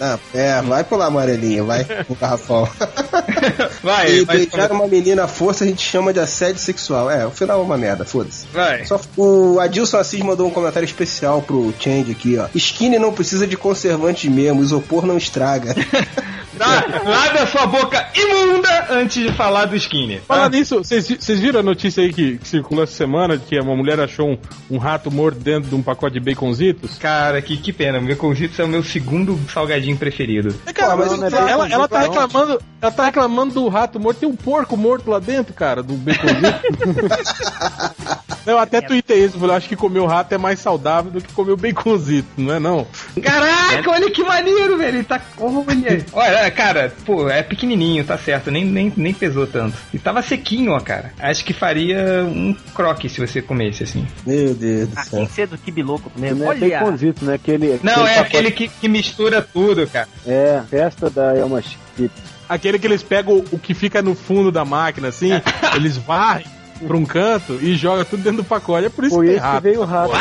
não, é, vai pular amarelinho, vai (laughs) no garrafão. (laughs) Vai, e vai, beijar uma menina à força a gente chama de assédio sexual. É, o final é uma merda, foda-se. vai. Só, o Adilson Assis mandou um comentário especial pro Change aqui, ó. Skinny não precisa de conservante mesmo, isopor não estraga. (laughs) Dá, lave a sua boca imunda antes de falar do skinny. tá? Falar nisso, vocês viram a notícia aí que, que circulou essa semana de que uma mulher achou um, um rato morto dentro de um pacote de baconzitos? Cara, que, que pena. Meu Baconzitos é o meu segundo salgadinho preferido. Cara, mas mas não é ela, baconzito, ela tá não. reclamando, ela tá reclamando do rato morto, tem um porco morto lá dentro, cara, do baconzito. (laughs) (laughs) Eu até tuitei isso, falei, acho que comer o rato é mais saudável do que comer o baconzito, não é não? Caraca, olha que maneiro, velho. Ele tá. Olha. Olha, cara, pô, é pequenininho, tá certo. Nem, nem, nem pesou tanto. E tava sequinho, ó, cara. Acho que faria um croque se você comesse assim. Meu Deus do Ah, céu. tem que ser do Kibiloco mesmo. Não é Olha! baconzito, né? Aquele, Não, é pacote- aquele que, que mistura tudo, cara. É, festa da Elma Chip. Aquele que eles pegam o que fica no fundo da máquina, assim, (laughs) eles varrem pra um canto e jogam tudo dentro do pacote. É por isso Foi que tem que rato. veio o rato.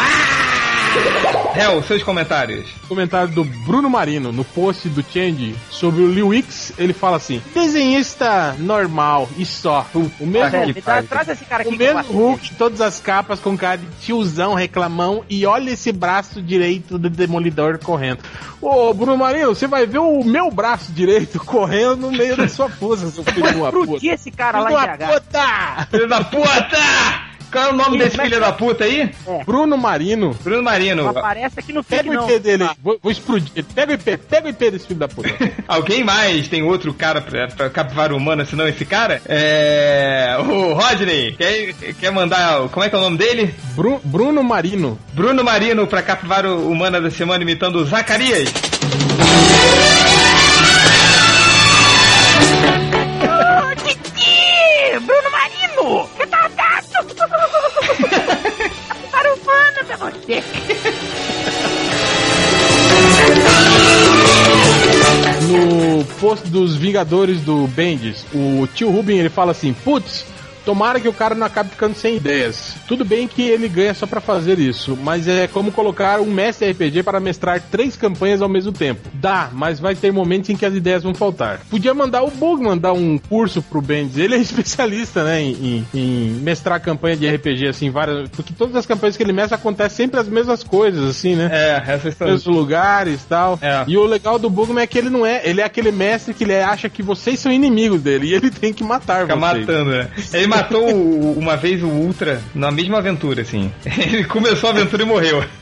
(laughs) Hel, seus comentários. Comentário do Bruno Marino no post do Change sobre o Liu X. Ele fala assim: desenhista normal e só. O mesmo, que me dá- pariu. traz esse cara aqui o mesmo Hulk todas as capas com cara de tiozão reclamão. E olha esse braço direito do Demolidor correndo. Ô Bruno Marino, você vai ver o meu braço direito (laughs) correndo no meio da sua força, seu filho de uma puta. Esse cara Filho lá de em BH. puta! Filho da puta! Qual é o nome desse filho da puta aí? Bruno Marino. Bruno Marino. Aparece aqui no feed, Pega o não. IP dele aí. Vou, vou explodir. Pega o IP. Pega o IP desse filho da puta. Alguém mais tem outro cara pra, pra capivara humana senão esse cara? É. O Rodney, quer, quer mandar. Como é que é o nome dele? Bru- Bruno Marino. Bruno Marino pra capivara humana da semana imitando o Zacarias. No post dos Vingadores do Bendis, o tio Rubin ele fala assim: Putz, tomara que o cara não acabe ficando sem ideias. Tudo bem que ele ganha só pra fazer isso, mas é como colocar um mestre RPG para mestrar três campanhas ao mesmo tempo. Dá, mas vai ter momentos em que as ideias vão faltar. Podia mandar o Bugman dar um curso pro Bendis. Ele é (laughs) especialista, né, em, em- em mestrar campanha de RPG, assim, várias. Porque todas as campanhas que ele mestra acontecem sempre as mesmas coisas, assim, né? É, essas são. mesmos lugares e tal. É. E o legal do Bugman é que ele não é. Ele é aquele mestre que ele acha que vocês são inimigos dele. E ele tem que matar Fica vocês. matando, né? Ele matou o- uma vez o Ultra na mesma aventura, assim. (laughs) Ele começou a aventura e morreu. (laughs)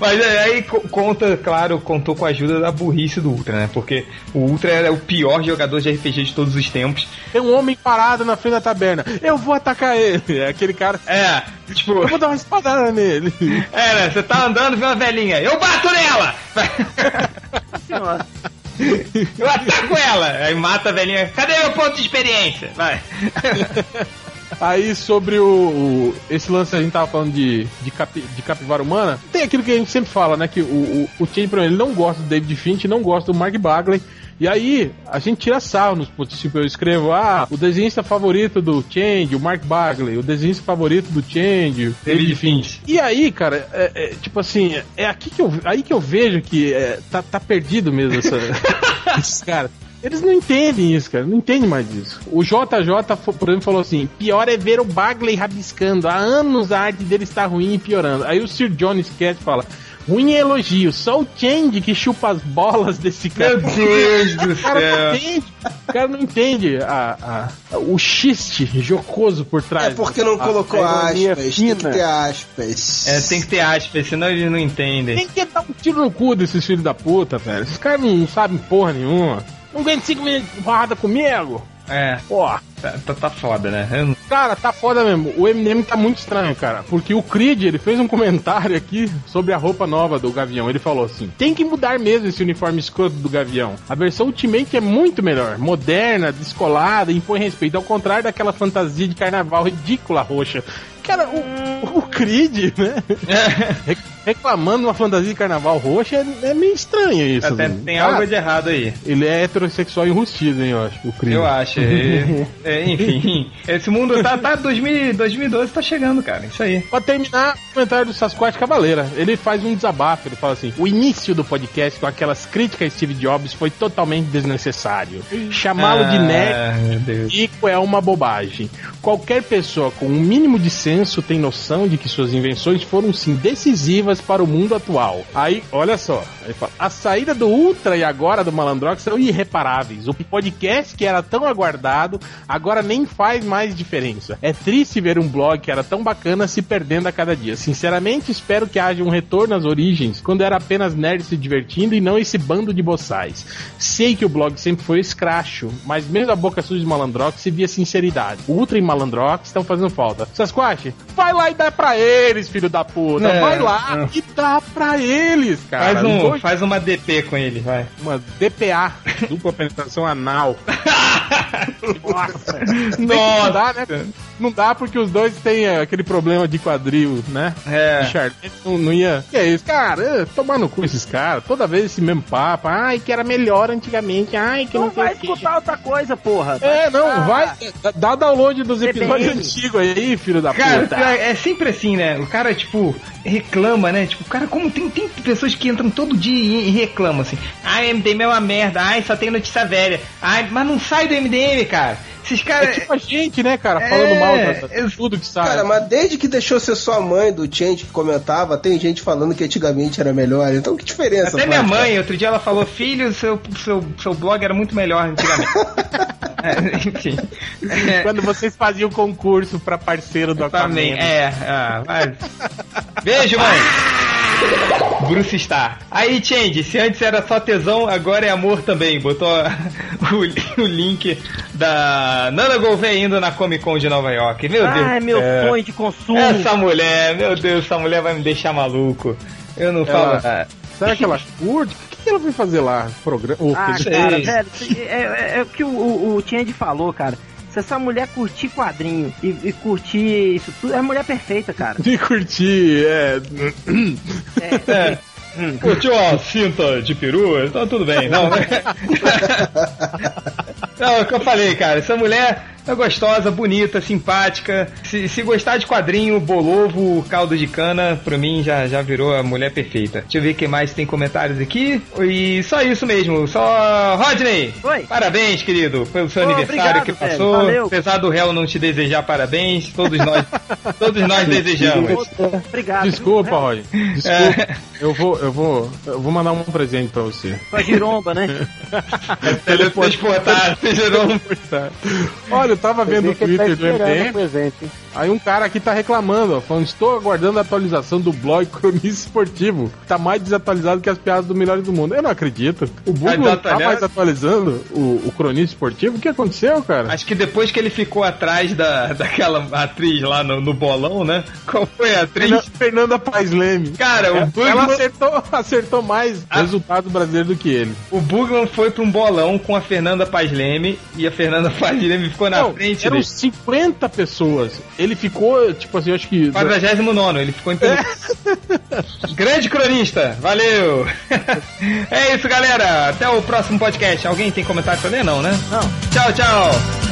Mas é, aí co- conta, claro, contou com a ajuda da burrice do Ultra, né? Porque o Ultra era o pior jogador de RPG de todos os tempos. Tem um homem parado na frente da taberna. Eu vou atacar ele. É aquele cara. É, tipo. Eu vou dar uma espadada nele. É, né? Você tá andando, vê uma velhinha. Eu bato nela! (laughs) Senhora. Eu ataco ela! Aí mata a velhinha. Cadê meu ponto de experiência? Vai. (laughs) Aí sobre o, o- Esse lance a gente tava falando de, de, capi- de capivara humana. Tem aquilo que a gente sempre fala, né? Que o, o, o exemplo, ele não gosta do David Finch, não gosta do Mark Bagley. E aí, a gente tira sarro nos posts. Tipo, eu escrevo, ah, o desenhista favorito do Change, o Mark Bagley, o desenhista favorito do Change, David Finch. E aí, cara, é, é, tipo assim, é aqui que eu, aí que eu vejo que é, tá, tá perdido mesmo essa, (laughs) esses caras. Eles não entendem isso, cara. Não entendem mais isso. O JJ, por exemplo, falou assim: pior é ver o Bagley rabiscando. Há anos a arte dele está ruim e piorando. Aí o Sir John Sketch fala. Ruim é elogio, só o Change que chupa as bolas desse cara. Meu Deus do O cara céu. não entende, o cara não entende a, a- o xiste jocoso por trás. É porque não A- colocou aspas, tem que fina. ter aspas. É, tem que ter aspas, senão eles não entendem. Tem que dar um tiro no cu desses filhos da puta, velho. Esses caras não sabem porra nenhuma. Não ganha 5 minutos de porrada comigo. É, Porra. Tá, tá, tá foda, né? Eu Cara, tá foda mesmo. O Eminem tá muito estranho, cara. Porque o Creed, ele fez um comentário aqui sobre a roupa nova do Gavião. Ele falou assim: tem que mudar mesmo esse uniforme escroto do Gavião. A versão Ultimate é muito melhor. Moderna, descolada, impõe respeito. Ao contrário daquela fantasia de carnaval ridícula roxa. Cara, o, o Creed, né? (laughs) Re- Reclamando uma fantasia de carnaval roxa é, é meio estranho isso. Até né? tem Cara, algo de errado aí. Ele é heterossexual enrustido, hein, eu acho. O Creed. Eu acho. É, (laughs) é, enfim, (laughs) esse mundo tá, tá 2000, 2012 tá chegando, cara. Isso aí. Pra terminar, o comentário do Sasquatch Cavaleira. Ele faz um desabafo, ele fala assim: o início do podcast com aquelas críticas a Steve Jobs foi totalmente desnecessário. Chamá-lo de nerd Ah, meu Deus. rico é uma bobagem. Qualquer pessoa com um mínimo de senso tem noção de que suas invenções foram sim decisivas para o mundo atual. Aí, olha só, ele fala, a saída do Ultra e agora do Malandrox são irreparáveis. O podcast que era tão aguardado agora nem faz mais diferença. É triste ver um blog que era tão bacana se perdendo a cada dia. Sinceramente, espero que haja um retorno às origens, quando era apenas nerd se divertindo e não esse bando de boçais. Sei que o blog sempre foi escracho, mas mesmo a boca suja de Malandrox se via sinceridade. O Ultra e Malandrox estão fazendo falta. Sasquatch, vai lá e dá pra eles, filho da puta. É, vai lá é. e dá pra eles, cara. Faz, um, faz uma DP com ele, vai. Uma DPA, (laughs) dupla penetração anal. (laughs) Nossa. Nossa. Não dá, né? Não dá porque os dois têm eh, aquele problema de quadril, né? É. Richard, não, não ia. Que é isso, cara? Tomar no cu esses caras. Toda vez esse mesmo papo. Ai, que era melhor antigamente. Ai, que Não não, vai escutar outra coisa, porra. É, não, Ah, vai. Dá download dos episódios antigos aí, filho da Cara, puta. é sempre assim, né? O cara, tipo, reclama, né? Tipo, cara, como tem, tem pessoas que entram todo dia e, e reclamam assim. Ai, MDM é uma merda. Ai, só tem notícia velha. Ai, mas não sai do MDM, cara. Esses É caras. tipo a gente, né, cara? É, Falando mal da, da- eu- tudo que sai. Cara, mas desde que deixou ser sua mãe do Change que comentava, tem gente falando que antigamente era melhor. Então que diferença Até minha mãe, outro dia ela falou, filho, seu, seu, seu blog era muito melhor antigamente. (laughs) É, enfim. É, (laughs) Quando vocês faziam concurso pra parceiro do também, Aquaman. é, ah, vai. Beijo, mãe! (laughs) Bruce Star. Aí, Change, se antes era só tesão, agora é amor também. Botou (laughs) o, o link da Nana Gouveia indo na Comic Con de Nova York. Meu Deus. Ai, meu É. sonho de consumo. Essa mulher, meu Deus, essa mulher vai me deixar maluco. Eu não falo. Ela- nada. Será que ela curte? O que, ela foi fazer lá? Programa. Ah, cara, velho, é, é- é o que o, o, o Change falou, cara. Se essa mulher curtir quadrinho e, e curtir isso tudo, é a mulher perfeita, cara. (laughs) De curtir, é. É. Curtiu a cinta de peru? Então tudo bem, não. né? (laughs) Não, é o que eu falei, cara. Essa mulher é gostosa, bonita, simpática. Se, se gostar de quadrinho, bolovo, caldo de cana, pra mim já, já virou a mulher perfeita. Deixa eu ver quem mais tem comentários aqui. E só isso mesmo. Só. Rodney! Oi. Parabéns, querido, pelo seu Ô, aniversário obrigado, que velho. passou. Valeu. Apesar do réu não te desejar parabéns, todos nós, (laughs) todos nós desejamos. Obrigado. Desculpa, Roy. Desculpa. É. Eu vou, eu vou, eu vou mandar um presente pra você. Com a giromba, né? (laughs) Teletransportado, você (laughs) gerou um. Olha, eu tava vendo o tá Twitter do MDM. Aí um cara aqui tá reclamando, ó, falando, estou aguardando a atualização do blog (laughs) Cronista Esportivo. Tá mais desatualizado que as piadas do Melhores do Mundo. Eu não acredito. O Bug Tá tá mais atualizando o, o Cronista Esportivo? O que aconteceu, cara? Acho que depois que ele ficou atrás da, (laughs) daquela atriz lá no, no bolão, né? Qual foi a atriz? Fernanda, Fernanda Paes Leme. Cara, o Ela Bugman, acertou, (laughs) acertou mais Ah. resultados brasileiros do que ele. o Bugman foi pra um bolão com a Fernanda Paz Leme e a Fernanda Paz Leme ficou na Não, frente eram dele. 50 pessoas. Ele ficou, tipo assim, eu acho que. 49, ele ficou em primeiro. (laughs) Grande cronista, valeu! (laughs) é isso, galera. Até o próximo podcast. Alguém tem comentário pra ler? Não, né? Não. Tchau, tchau!